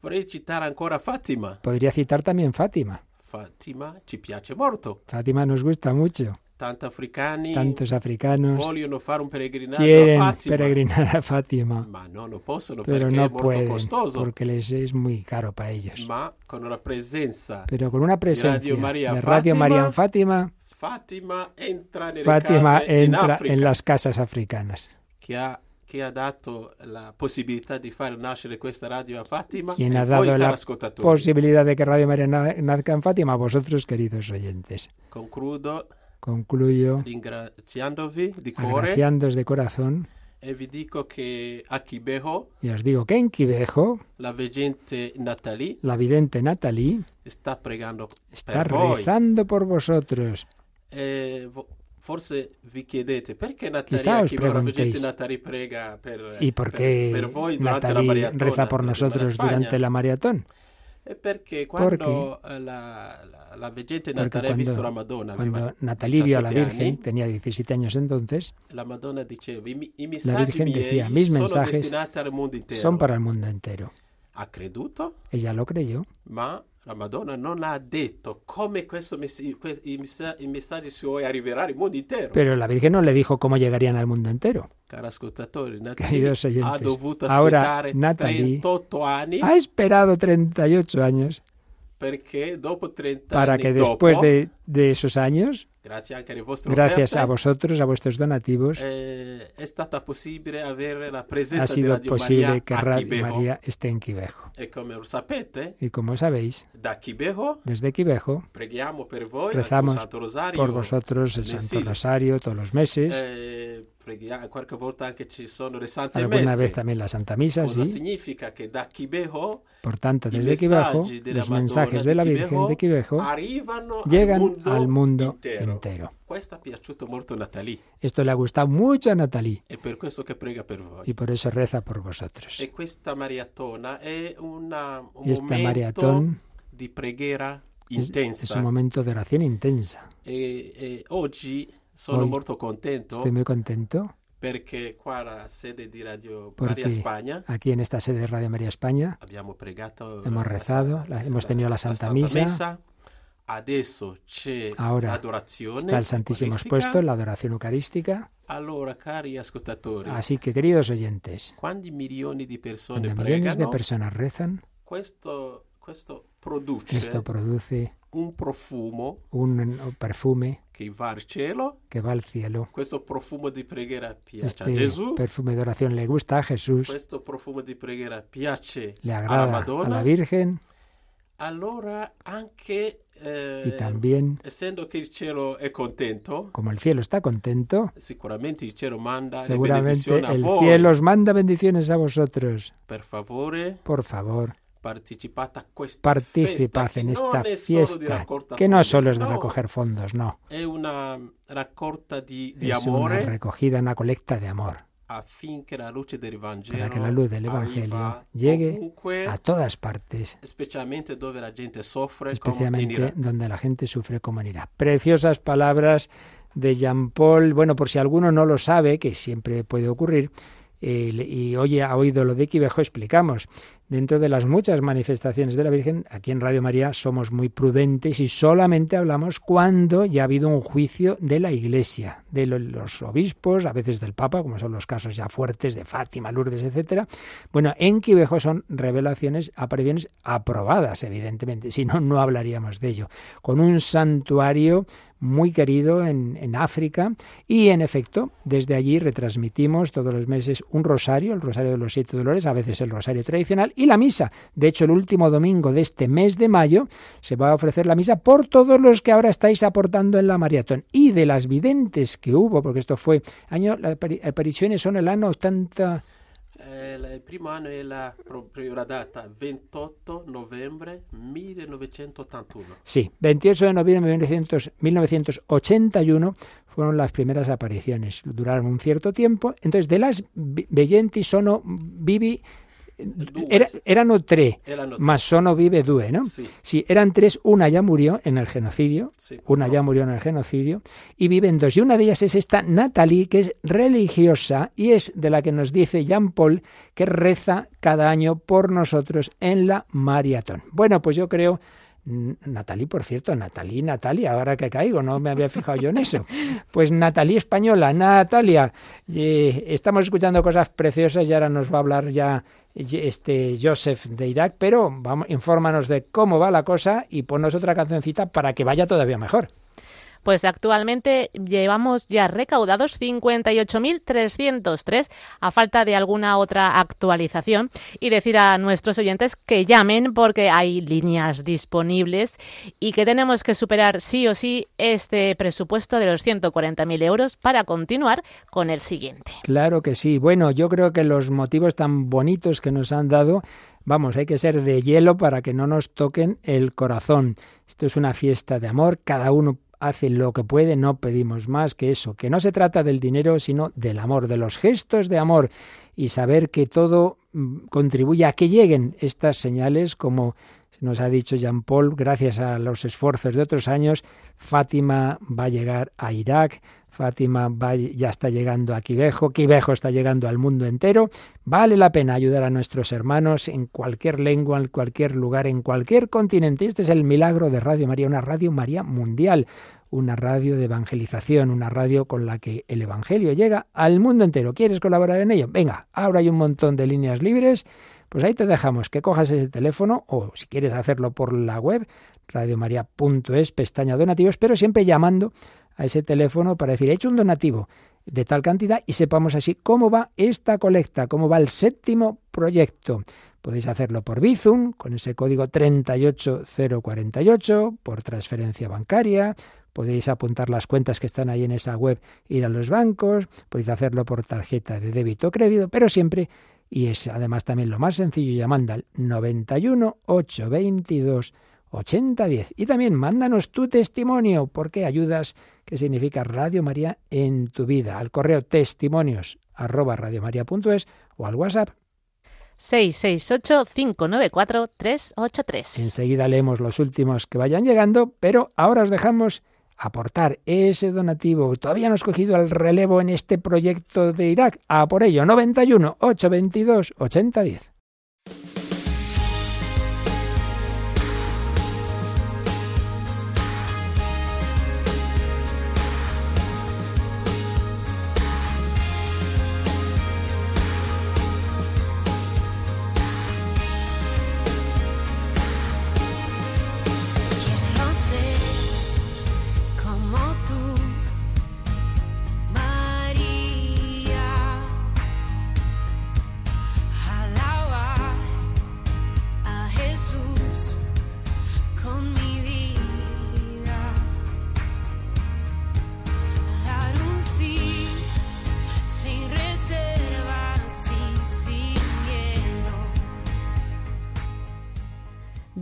Speaker 11: Vorrei citare ancora Fatima.
Speaker 8: Podría citar también Fátima.
Speaker 11: Fatima ci piace molto.
Speaker 8: Fátima nos gusta mucho. Tantos africanos quieren
Speaker 11: Fatima,
Speaker 8: peregrinar a Fátima, pero no pueden porque les es muy caro para ellos.
Speaker 11: Ma con la presenza
Speaker 8: Pero con una presencia de Radio María en Fátima,
Speaker 11: entra
Speaker 8: Fátima en las casas africanas.
Speaker 11: che, ha, dato la possibilità di far nascere questa radio a Fatima
Speaker 8: Quien ha
Speaker 11: voi
Speaker 8: dado
Speaker 11: cari
Speaker 8: la
Speaker 11: ascoltatori.
Speaker 8: posibilidad de que Radio María na- nazca en Fátima? Vosotros, queridos oyentes.
Speaker 11: Concludo
Speaker 8: Concluyo
Speaker 11: ringraziandovi di cuore
Speaker 8: agraciándoos de corazón
Speaker 11: e vi dico che a Kibeho
Speaker 8: y os digo que en Quivejo,
Speaker 11: la veggente Nathalie
Speaker 8: la vidente Natalie
Speaker 11: sta pregando
Speaker 8: está
Speaker 11: per voi.
Speaker 8: rezando por vosotros.
Speaker 11: E vo- forse vi chiedete perché Natalia,
Speaker 8: Quizá os preguntéis,
Speaker 11: Natalie prega per,
Speaker 8: ¿Y por qué
Speaker 11: per voi durante la
Speaker 8: Natalie reza por nosotros durante la maratón?
Speaker 11: E perché
Speaker 8: ¿Por
Speaker 11: quando eh, la, la, la
Speaker 8: Porque
Speaker 11: Natalia visto la Madonna,
Speaker 8: cuando
Speaker 11: aveva
Speaker 8: Natalie vio a la
Speaker 11: 17
Speaker 8: Virgen, tenía 17 años entonces,
Speaker 11: la Madonna diceva, i, i
Speaker 8: la Virgen decía, mis mensajes son para el mundo entero.
Speaker 11: Ha creduto,
Speaker 8: Ella lo creyó,
Speaker 11: ma la Madonna non ha detto come questo mess- i, que- i messa- i messaggi suoi arriveranno al mondo intero.
Speaker 8: pero la Virgen no le dijo cómo llegarían al mundo entero.
Speaker 11: Caro ascoltatori, Natalie
Speaker 8: Queridos
Speaker 11: ha
Speaker 8: ahora Natalie
Speaker 11: 38 anni
Speaker 8: Ha esperado 38 años
Speaker 11: perché dopo 30
Speaker 8: para que
Speaker 11: dopo,
Speaker 8: después de, de esos años, gracias a vosotros, a vuestros donativos,
Speaker 11: eh, la
Speaker 8: ha sido posible que Radio. María esté en Quivejo.
Speaker 11: E come lo sapete,
Speaker 8: Y como sabéis,
Speaker 11: da
Speaker 8: desde
Speaker 11: voi
Speaker 8: rezamos
Speaker 11: Rosario
Speaker 8: por vosotros el Santo. Rosario todos los meses,
Speaker 11: Eh, preghiamo, qualche volta anche ci sono le sante
Speaker 8: alguna
Speaker 11: messe.
Speaker 8: vez también la Santa Misa,
Speaker 11: Cosa
Speaker 8: sí.
Speaker 11: significa da
Speaker 8: Por tanto, desde
Speaker 11: della
Speaker 8: los mensajes de la Virgen de
Speaker 11: arrivano
Speaker 8: llegan
Speaker 11: al
Speaker 8: mundo entero.
Speaker 11: Piaciuto molto Natalie
Speaker 8: Esto le ha gustado mucho a Natalie
Speaker 11: è per questo che prega per voi.
Speaker 8: y por eso reza por vosotros.
Speaker 11: E questa maratona è una, un
Speaker 8: Y esta maratón
Speaker 11: di preghiera
Speaker 8: Es,
Speaker 11: intensa.
Speaker 8: es un momento de oración intensa.
Speaker 11: E, e oggi sono
Speaker 8: Hoy
Speaker 11: molto contento
Speaker 8: Estoy muy contento
Speaker 11: perché qua sede di Radio
Speaker 8: porque
Speaker 11: Maria Spagna
Speaker 8: aquí en esta sede de Radio María España
Speaker 11: pregato
Speaker 8: hemos
Speaker 11: la
Speaker 8: rezado, la- hemos tenido la Santa,
Speaker 11: Santa
Speaker 8: Misa,
Speaker 11: Messa. adesso c'è
Speaker 8: Ahora está el Santísimo expuesto, la adoración eucarística.
Speaker 11: Allora, cari ascoltatori,
Speaker 8: Así que, queridos oyentes, cuando millones de
Speaker 11: pregano,
Speaker 8: personas rezan,
Speaker 11: produce
Speaker 8: esto produce
Speaker 11: un profumo
Speaker 8: un perfume
Speaker 11: che va al cielo.
Speaker 8: que va al cielo.
Speaker 11: Questo profumo di preghiera piace a
Speaker 8: Este
Speaker 11: Gesù.
Speaker 8: perfume de oración le gusta a Jesús,
Speaker 11: Questo profumo di preghiera piace
Speaker 8: le agrada a
Speaker 11: Madonna.
Speaker 8: la Virgen
Speaker 11: Allora anche eh,
Speaker 8: y también,
Speaker 11: essendo che il cielo è contento,
Speaker 8: como el cielo está contento,
Speaker 11: sicuramente il cielo manda
Speaker 8: seguramente
Speaker 11: a
Speaker 8: el
Speaker 11: voi.
Speaker 8: cielo os manda bendiciones a vosotros.
Speaker 11: Per favore,
Speaker 8: Por favor,
Speaker 11: festa
Speaker 8: en esta fiesta, que no solo es de recoger fondos, no. Es una recogida, una colecta de amor, para que la luz del Evangelio llegue a todas partes, especialmente donde la gente sufre como en Irak. Preciosas palabras de Jean Paul. Bueno, por si alguno no lo sabe, que siempre puede ocurrir, eh, y oye, ha oído lo de Quivejo, explicamos. Dentro de las muchas manifestaciones de la Virgen, aquí en Radio María somos muy prudentes y solamente hablamos cuando ya ha habido un juicio de la Iglesia, de lo- los obispos, a veces del Papa, como son los casos ya fuertes de Fátima, Lourdes, etcétera. Bueno, en Quivejo son revelaciones, apariciones aprobadas, evidentemente, si no, no hablaríamos de ello. Con un santuario muy querido en, en África y en efecto desde allí retransmitimos todos los meses un rosario, el rosario de los siete dolores, a veces el rosario tradicional y la misa. De hecho, el último domingo de este mes de mayo se va a ofrecer la misa por todos los que ahora estáis aportando en la maratón y de las videntes que hubo, porque esto fue año, las apari- apariciones son el año 80
Speaker 11: Eh, la- il primo anno è la, proprio la data 28 novembre 1981.
Speaker 8: Sí, 28 de noviembre de 1900 1981 fueron las primeras apariciones. Duraron un cierto tiempo. Entonces, de las veggenti sono vivi... Era, erano tre,
Speaker 11: Erano
Speaker 8: ma sono vive due, ¿no? Sí, eran tres. Una ya murió en el genocidio.
Speaker 11: Sí,
Speaker 8: Una ya murió en el genocidio. Y viven dos. Y una de ellas es esta Natalie, que es religiosa y es de la que nos dice Jean Paul que reza cada año por nosotros en la maratón. Bueno, pues yo creo Natalie, por cierto, Natalie, Natalia, ahora que caigo, no me había fijado yo en eso. Pues Natalie española, Natalia, eh, estamos escuchando cosas preciosas y ahora nos va a hablar ya este Joseph de Irak, pero vamos, infórmanos de cómo va la cosa y ponnos otra cancioncita para que vaya todavía mejor.
Speaker 1: Pues actualmente llevamos ya recaudados 58.303 a falta de alguna otra actualización y decir a nuestros oyentes que llamen porque hay líneas disponibles y que tenemos que superar sí o sí este presupuesto de los 140.000 euros para continuar con el siguiente.
Speaker 8: Claro que sí. Bueno, yo creo que los motivos tan bonitos que nos han dado, vamos, hay que ser de hielo para que no nos toquen el corazón. Esto es una fiesta de amor, cada uno hace lo que puede, no pedimos más que eso, que no se trata del dinero, sino del amor, de los gestos de amor y saber que todo mm, contribuye a que lleguen estas señales como nos ha dicho Jean Paul, gracias a los esfuerzos de otros años, Fátima va a llegar a Irak, Fátima va, ya está llegando a Quivejo, Quivejo está llegando al mundo entero. Vale la pena ayudar a nuestros hermanos en cualquier lengua, en cualquier lugar, en cualquier continente. Este es el milagro de Radio María, una Radio María mundial, una radio de evangelización, una radio con la que el Evangelio llega al mundo entero. ¿Quieres colaborar en ello? Venga, ahora hay un montón de líneas libres. Pues ahí te dejamos que cojas ese teléfono o si quieres hacerlo por la web, radiomaria.es, pestaña donativos, pero siempre llamando a ese teléfono para decir, he hecho un donativo de tal cantidad y sepamos así cómo va esta colecta, cómo va el séptimo proyecto. Podéis hacerlo por Bizum, con ese código 38048, por transferencia bancaria, podéis apuntar las cuentas que están ahí en esa web, ir a los bancos, podéis hacerlo por tarjeta de débito o crédito, pero siempre, y es además también lo más sencillo, llamando al 91 822 8010. Y también mándanos tu testimonio, porque ayudas, que significa Radio María en tu vida, al correo testimonios arroba radiomaria.es o al WhatsApp
Speaker 1: 668-594-383.
Speaker 8: Enseguida leemos los últimos que vayan llegando, pero ahora os dejamos aportar ese donativo. Todavía no has cogido el relevo en este proyecto de Irak. A por ello, 91 822 8010.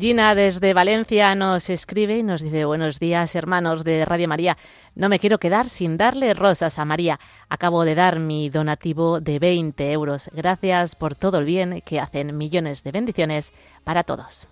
Speaker 1: Gina desde Valencia nos escribe y nos dice buenos días hermanos de Radio María. No me quiero quedar sin darle rosas a María. Acabo de dar mi donativo de 20 euros. Gracias por todo el bien que hacen. Millones de bendiciones para todos.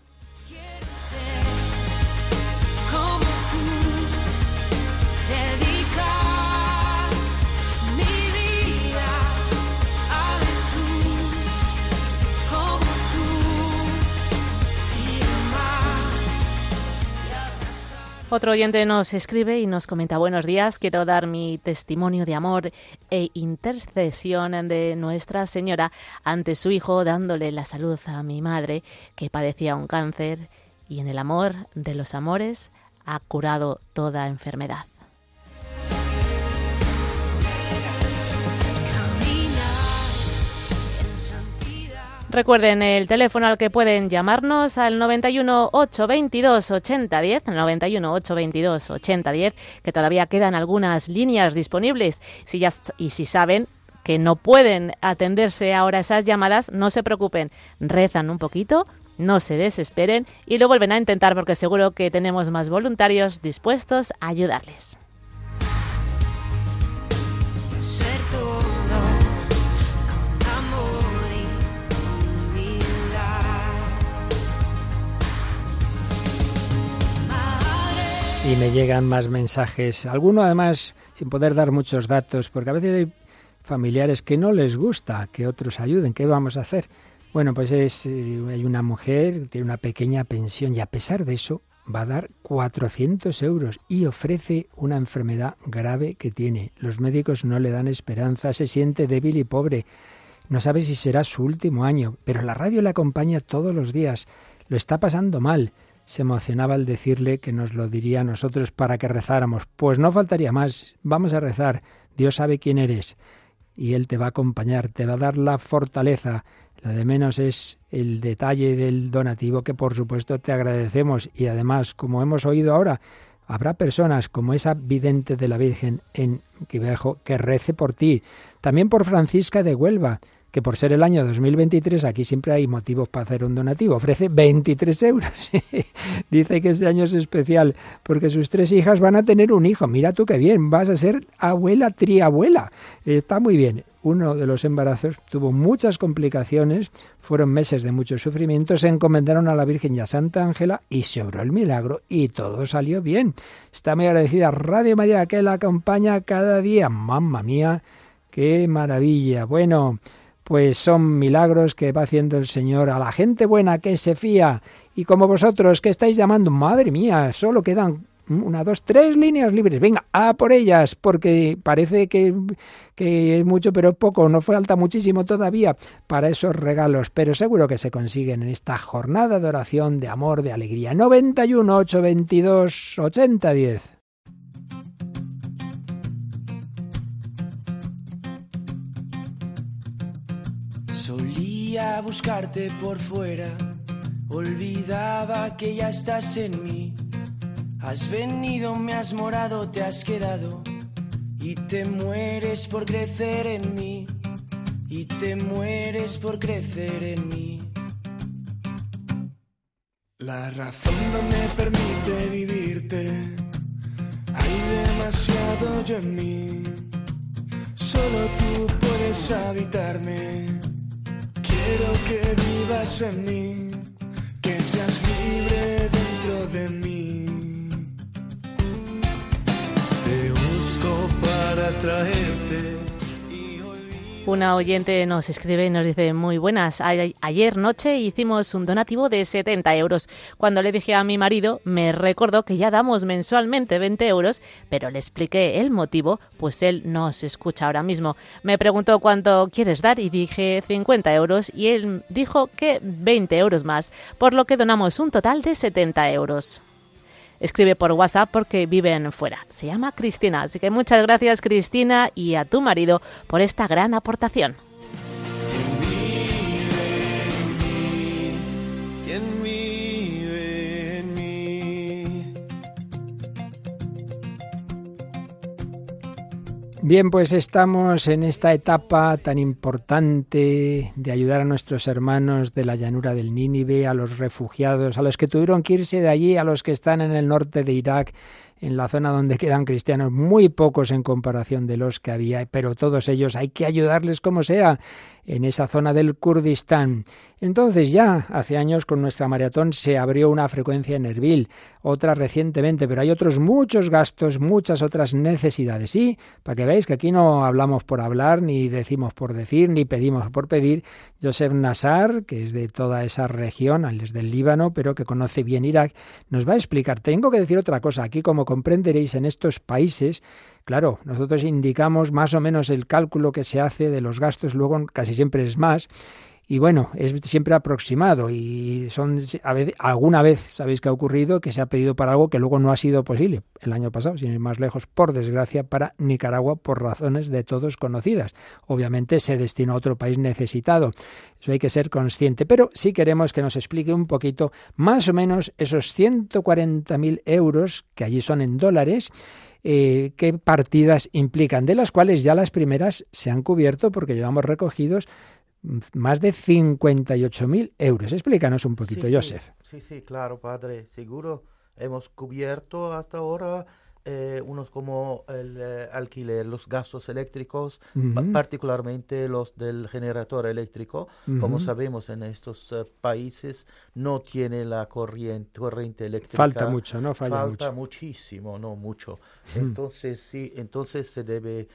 Speaker 1: Otro oyente nos escribe y nos comenta buenos días, quiero dar mi testimonio de amor e intercesión de Nuestra Señora ante su hijo, dándole la salud a mi madre que padecía un cáncer y en el amor de los amores ha curado toda enfermedad. Recuerden el teléfono al que pueden llamarnos al 91 822 8010, 91 822 8010, que todavía quedan algunas líneas disponibles. Si ya, y si saben que no pueden atenderse ahora esas llamadas, no se preocupen, rezan un poquito, no se desesperen y lo vuelven a intentar porque seguro que tenemos más voluntarios dispuestos a ayudarles.
Speaker 8: Y me llegan más mensajes, alguno además sin poder dar muchos datos, porque a veces hay familiares que no les gusta que otros ayuden. ¿Qué vamos a hacer? Bueno, pues es, eh, hay una mujer, tiene una pequeña pensión y a pesar de eso va a dar 400 euros y ofrece una enfermedad grave que tiene. Los médicos no le dan esperanza, se siente débil y pobre. No sabe si será su último año, pero la radio le acompaña todos los días. Lo está pasando mal se emocionaba al decirle que nos lo diría a nosotros para que rezáramos. Pues no faltaría más. Vamos a rezar. Dios sabe quién eres y Él te va a acompañar, te va a dar la fortaleza. La de menos es el detalle del donativo que por supuesto te agradecemos y además, como hemos oído ahora, habrá personas como esa vidente de la Virgen en Quivejo que rece por ti, también por Francisca de Huelva, que por ser el año 2023 aquí siempre hay motivos para hacer un donativo. Ofrece 23 euros. Dice que este año es especial porque sus tres hijas van a tener un hijo. Mira tú qué bien, vas a ser abuela triabuela. Está muy bien. Uno de los embarazos tuvo muchas complicaciones, fueron meses de mucho sufrimiento, se encomendaron a la Virgen y a Santa Ángela y se obró el milagro y todo salió bien. Está muy agradecida Radio María que la acompaña cada día. Mamma mía, qué maravilla. Bueno, pues son milagros que va haciendo el Señor a la gente buena que se fía. Y como vosotros que estáis llamando, madre mía, solo quedan una, dos, tres líneas libres. Venga, a por ellas, porque parece que, que es mucho, pero poco. No falta muchísimo todavía para esos regalos, pero seguro que se consiguen en esta jornada de oración, de amor, de alegría. 91 822 8010.
Speaker 12: A buscarte por fuera, olvidaba que ya estás en mí. Has venido, me has morado, te has quedado y te mueres por crecer en mí. Y te mueres por crecer en mí. La razón no me permite vivirte. Hay demasiado yo en mí. Solo tú puedes habitarme Quiero que vivas en mí, que seas libre dentro de mí. Te busco para traerte
Speaker 1: una oyente nos escribe y nos dice, muy buenas, ayer noche hicimos un donativo de 70 euros. Cuando le dije a mi marido, me recordó que ya damos mensualmente 20 euros, pero le expliqué el motivo, pues él no se escucha ahora mismo. Me preguntó cuánto quieres dar y dije 50 euros y él dijo que 20 euros más, por lo que donamos un total de 70 euros escribe por WhatsApp porque viven fuera. Se llama Cristina. Así que muchas gracias Cristina y a tu marido por esta gran aportación.
Speaker 8: Bien, pues estamos en esta etapa tan importante de ayudar a nuestros hermanos de la llanura del Nínive, a los refugiados, a los que tuvieron que irse de allí, a los que están en el norte de Irak, en la zona donde quedan cristianos, muy pocos en comparación de los que había, pero todos ellos hay que ayudarles como sea en esa zona del Kurdistán. Entonces ya hace años con nuestra maratón se abrió una frecuencia en Erbil, otra recientemente, pero hay otros muchos gastos, muchas otras necesidades. Y para que veáis que aquí no hablamos por hablar, ni decimos por decir, ni pedimos por pedir, Joseph Nassar, que es de toda esa región, es del Líbano, pero que conoce bien Irak, nos va a explicar. Tengo que decir otra cosa. Aquí, como comprenderéis, en estos países Claro, nosotros indicamos más o menos el cálculo que se hace de los gastos, luego casi siempre es más. Y bueno, es siempre aproximado y son a veces, alguna vez sabéis que ha ocurrido que se ha pedido para algo que luego no ha sido posible el año pasado, sin ir más lejos, por desgracia, para Nicaragua por razones de todos conocidas. Obviamente se destinó a otro país necesitado. Eso hay que ser consciente. Pero sí queremos que nos explique un poquito más o menos esos 140.000 euros, que allí son en dólares, eh, qué partidas implican, de las cuales ya las primeras se han cubierto porque llevamos recogidos más de 58.000 euros. Explícanos un poquito, Joseph.
Speaker 10: Sí, sí, claro, padre. Seguro hemos cubierto hasta ahora eh, unos como el eh, alquiler, los gastos eléctricos, particularmente los del generador eléctrico. Como sabemos, en estos eh, países no tiene la corriente, corriente eléctrica.
Speaker 8: Falta mucho, ¿no?
Speaker 10: falta muchísimo, no mucho. Entonces, sí, entonces se debe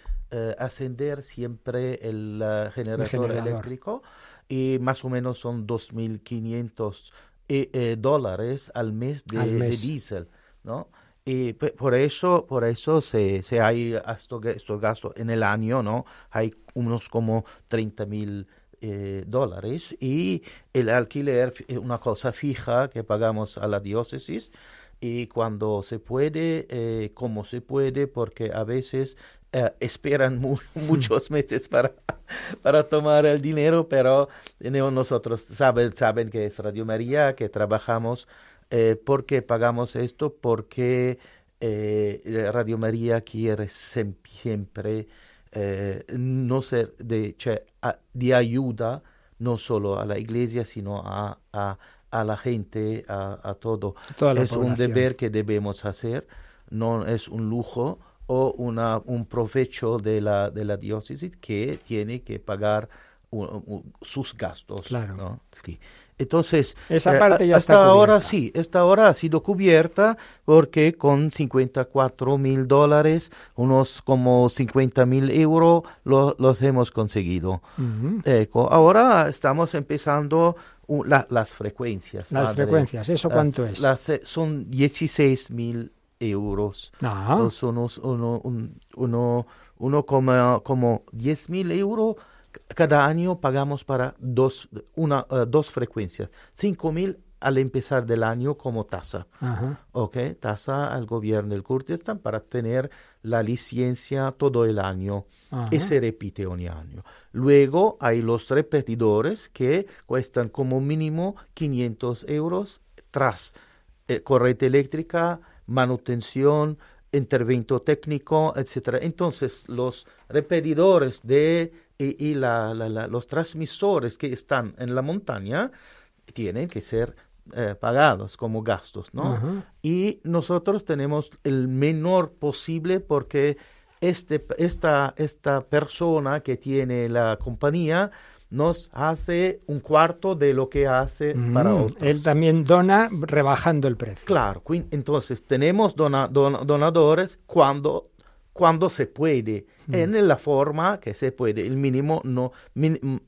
Speaker 10: ascender siempre el, generador, eléctrico y más o menos son 2.500 dólares al mes de, al mes. de diésel, ¿no? Y por eso, por eso se, se hay estos, estos gastos en el año, ¿no? Hay unos como 30 mil eh, dólares y el alquiler es una cosa fija que pagamos a la diócesis y cuando se puede, eh, como se puede, porque a veces eh, esperan muchos meses para, para tomar el dinero, pero nosotros saben, saben que es Radio María, que trabajamos eh, ¿Por qué pagamos esto? Porque eh, Radio María quiere siempre eh, no ser de, de ayuda, no solo a la iglesia, sino a, a, la gente, a, todo. es un deber que debemos hacer, no es un lujo o una, un provecho de la, de la diócesis que tiene que pagar sus gastos. Claro. Entonces,
Speaker 8: Esa eh, parte ya
Speaker 10: hasta ahora sí, esta hora ha sido cubierta porque con 54 mil dólares, unos como 50 mil euros, los hemos conseguido. ahora estamos empezando las frecuencias.
Speaker 8: Las frecuencias, ¿eso cuánto es?
Speaker 10: Eh, son 16 mil euros. Ah. Son uno, uno, uno, como, como 10 mil euros cada año pagamos para dos, una, uh, dos frecuencias, 5 mil al empezar del año como tasa. ¿Ok? Tasa al gobierno del Kurdistán para tener la licencia todo el año y se repite un año. Luego hay los repetidores que cuestan como mínimo 500 euros tras eh, corriente eléctrica, manutención, intervento técnico, etc. Entonces los repetidores de y, la, los transmisores que están en la montaña tienen que ser eh, pagados como gastos, ¿no? Y nosotros tenemos el menor posible porque este, esta, esta persona que tiene la compañía nos hace un cuarto de lo que hace para otros.
Speaker 8: Él también dona rebajando el precio.
Speaker 10: Claro, entonces tenemos donadores cuando cuando se puede, mm. en la forma que se puede. El mínimo no,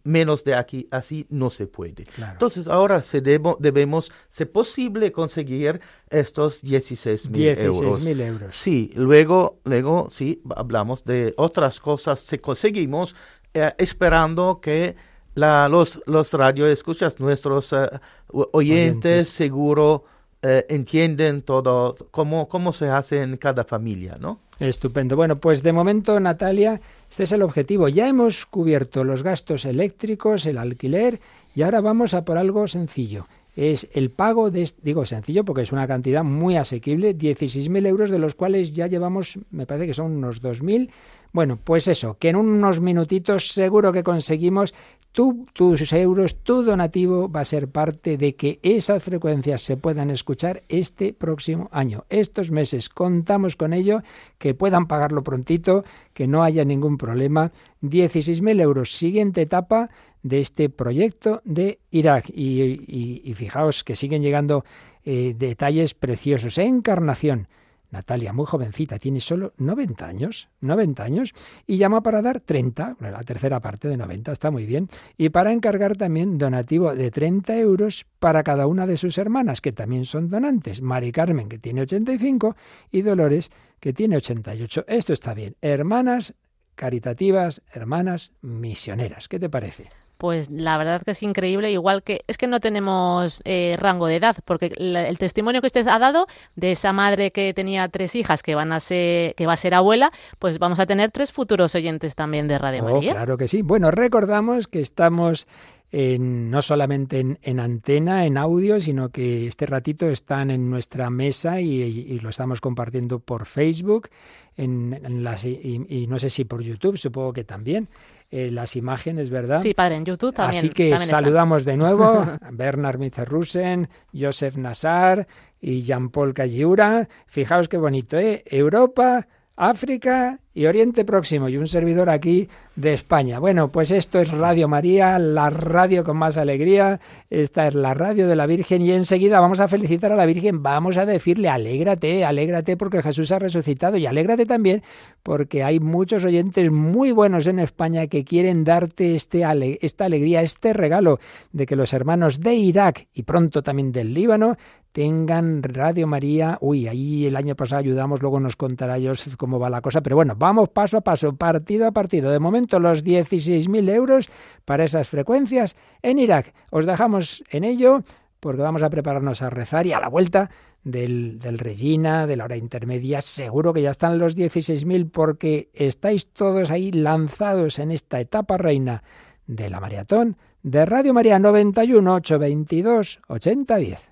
Speaker 10: menos de aquí, así no se puede. Entonces ahora se debemos, si posible, conseguir estos 16 mil euros.
Speaker 8: euros.
Speaker 10: Sí, luego, luego sí, hablamos de otras cosas, si conseguimos, eh, esperando que la, los, los radioescuchas, nuestros eh, oyentes, seguro eh, entienden todo, cómo, cómo se hace en cada familia, ¿no?
Speaker 8: Estupendo. Bueno, pues de momento, Natalia, este es el objetivo. Ya hemos cubierto los gastos eléctricos, el alquiler, y ahora vamos a por algo sencillo. Es el pago de, digo sencillo porque es una cantidad muy asequible, 16.000 euros, de los cuales ya llevamos, me parece que son unos 2.000, Bueno, pues eso, que en unos minutitos seguro que conseguimos tus euros, tu donativo va a ser parte de que esas frecuencias se puedan escuchar este próximo año. Estos meses contamos con ello, que puedan pagarlo prontito, que no haya ningún problema. 16.000 euros, siguiente etapa de este proyecto de Irak. Y, fijaos que siguen llegando eh, detalles preciosos. Encarnación Natalia, muy jovencita, tiene solo 90 años, 90 años, y llama para dar 30, la tercera parte de 90, está muy bien, y para encargar también donativo de 30 euros para cada una de sus hermanas, que también son donantes, Mari Carmen, que tiene 85, y Dolores, que tiene 88. Esto está bien. Hermanas caritativas, hermanas misioneras. ¿Qué te parece?
Speaker 1: Pues la verdad que es increíble, igual que es que no tenemos eh, rango de edad, porque el testimonio que usted ha dado de esa madre que tenía tres hijas que van a ser, que va a ser abuela, pues vamos a tener tres futuros oyentes también de Radio oh, María.
Speaker 8: Claro que sí. Bueno, recordamos que estamos no solamente en, antena, en audio, sino que este ratito están en nuestra mesa y, lo estamos compartiendo por Facebook en, las, y, no sé si por YouTube, supongo que también. Eh, las imágenes, ¿verdad?
Speaker 1: Sí, padre, en YouTube también.
Speaker 8: Así que saludamos de nuevo a Bernard Mitzerrusen, Joseph Nassar y Jean-Paul Calliura. Fijaos qué bonito, ¿eh? Europa, África y Oriente Próximo y un servidor aquí de España. Bueno, pues esto es Radio María, la radio con más alegría. Esta es la radio de la Virgen y enseguida vamos a felicitar a la Virgen, vamos a decirle alégrate, alégrate porque Jesús ha resucitado y alégrate también porque hay muchos oyentes muy buenos en España que quieren darte este esta alegría, este regalo de que los hermanos de Irak y pronto también del Líbano tengan Radio María. Uy, ahí el año pasado ayudamos, luego nos contará Joseph cómo va la cosa, pero bueno, vamos paso a paso, partido a partido. De momento los 16.000 euros para esas frecuencias en Irak. Os dejamos en ello porque vamos a prepararnos a rezar y a la vuelta del, del Regina, de la hora intermedia, seguro que ya están los 16.000 porque estáis todos ahí lanzados en esta etapa reina de la maratón de Radio María 91 822 8010.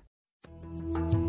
Speaker 12: you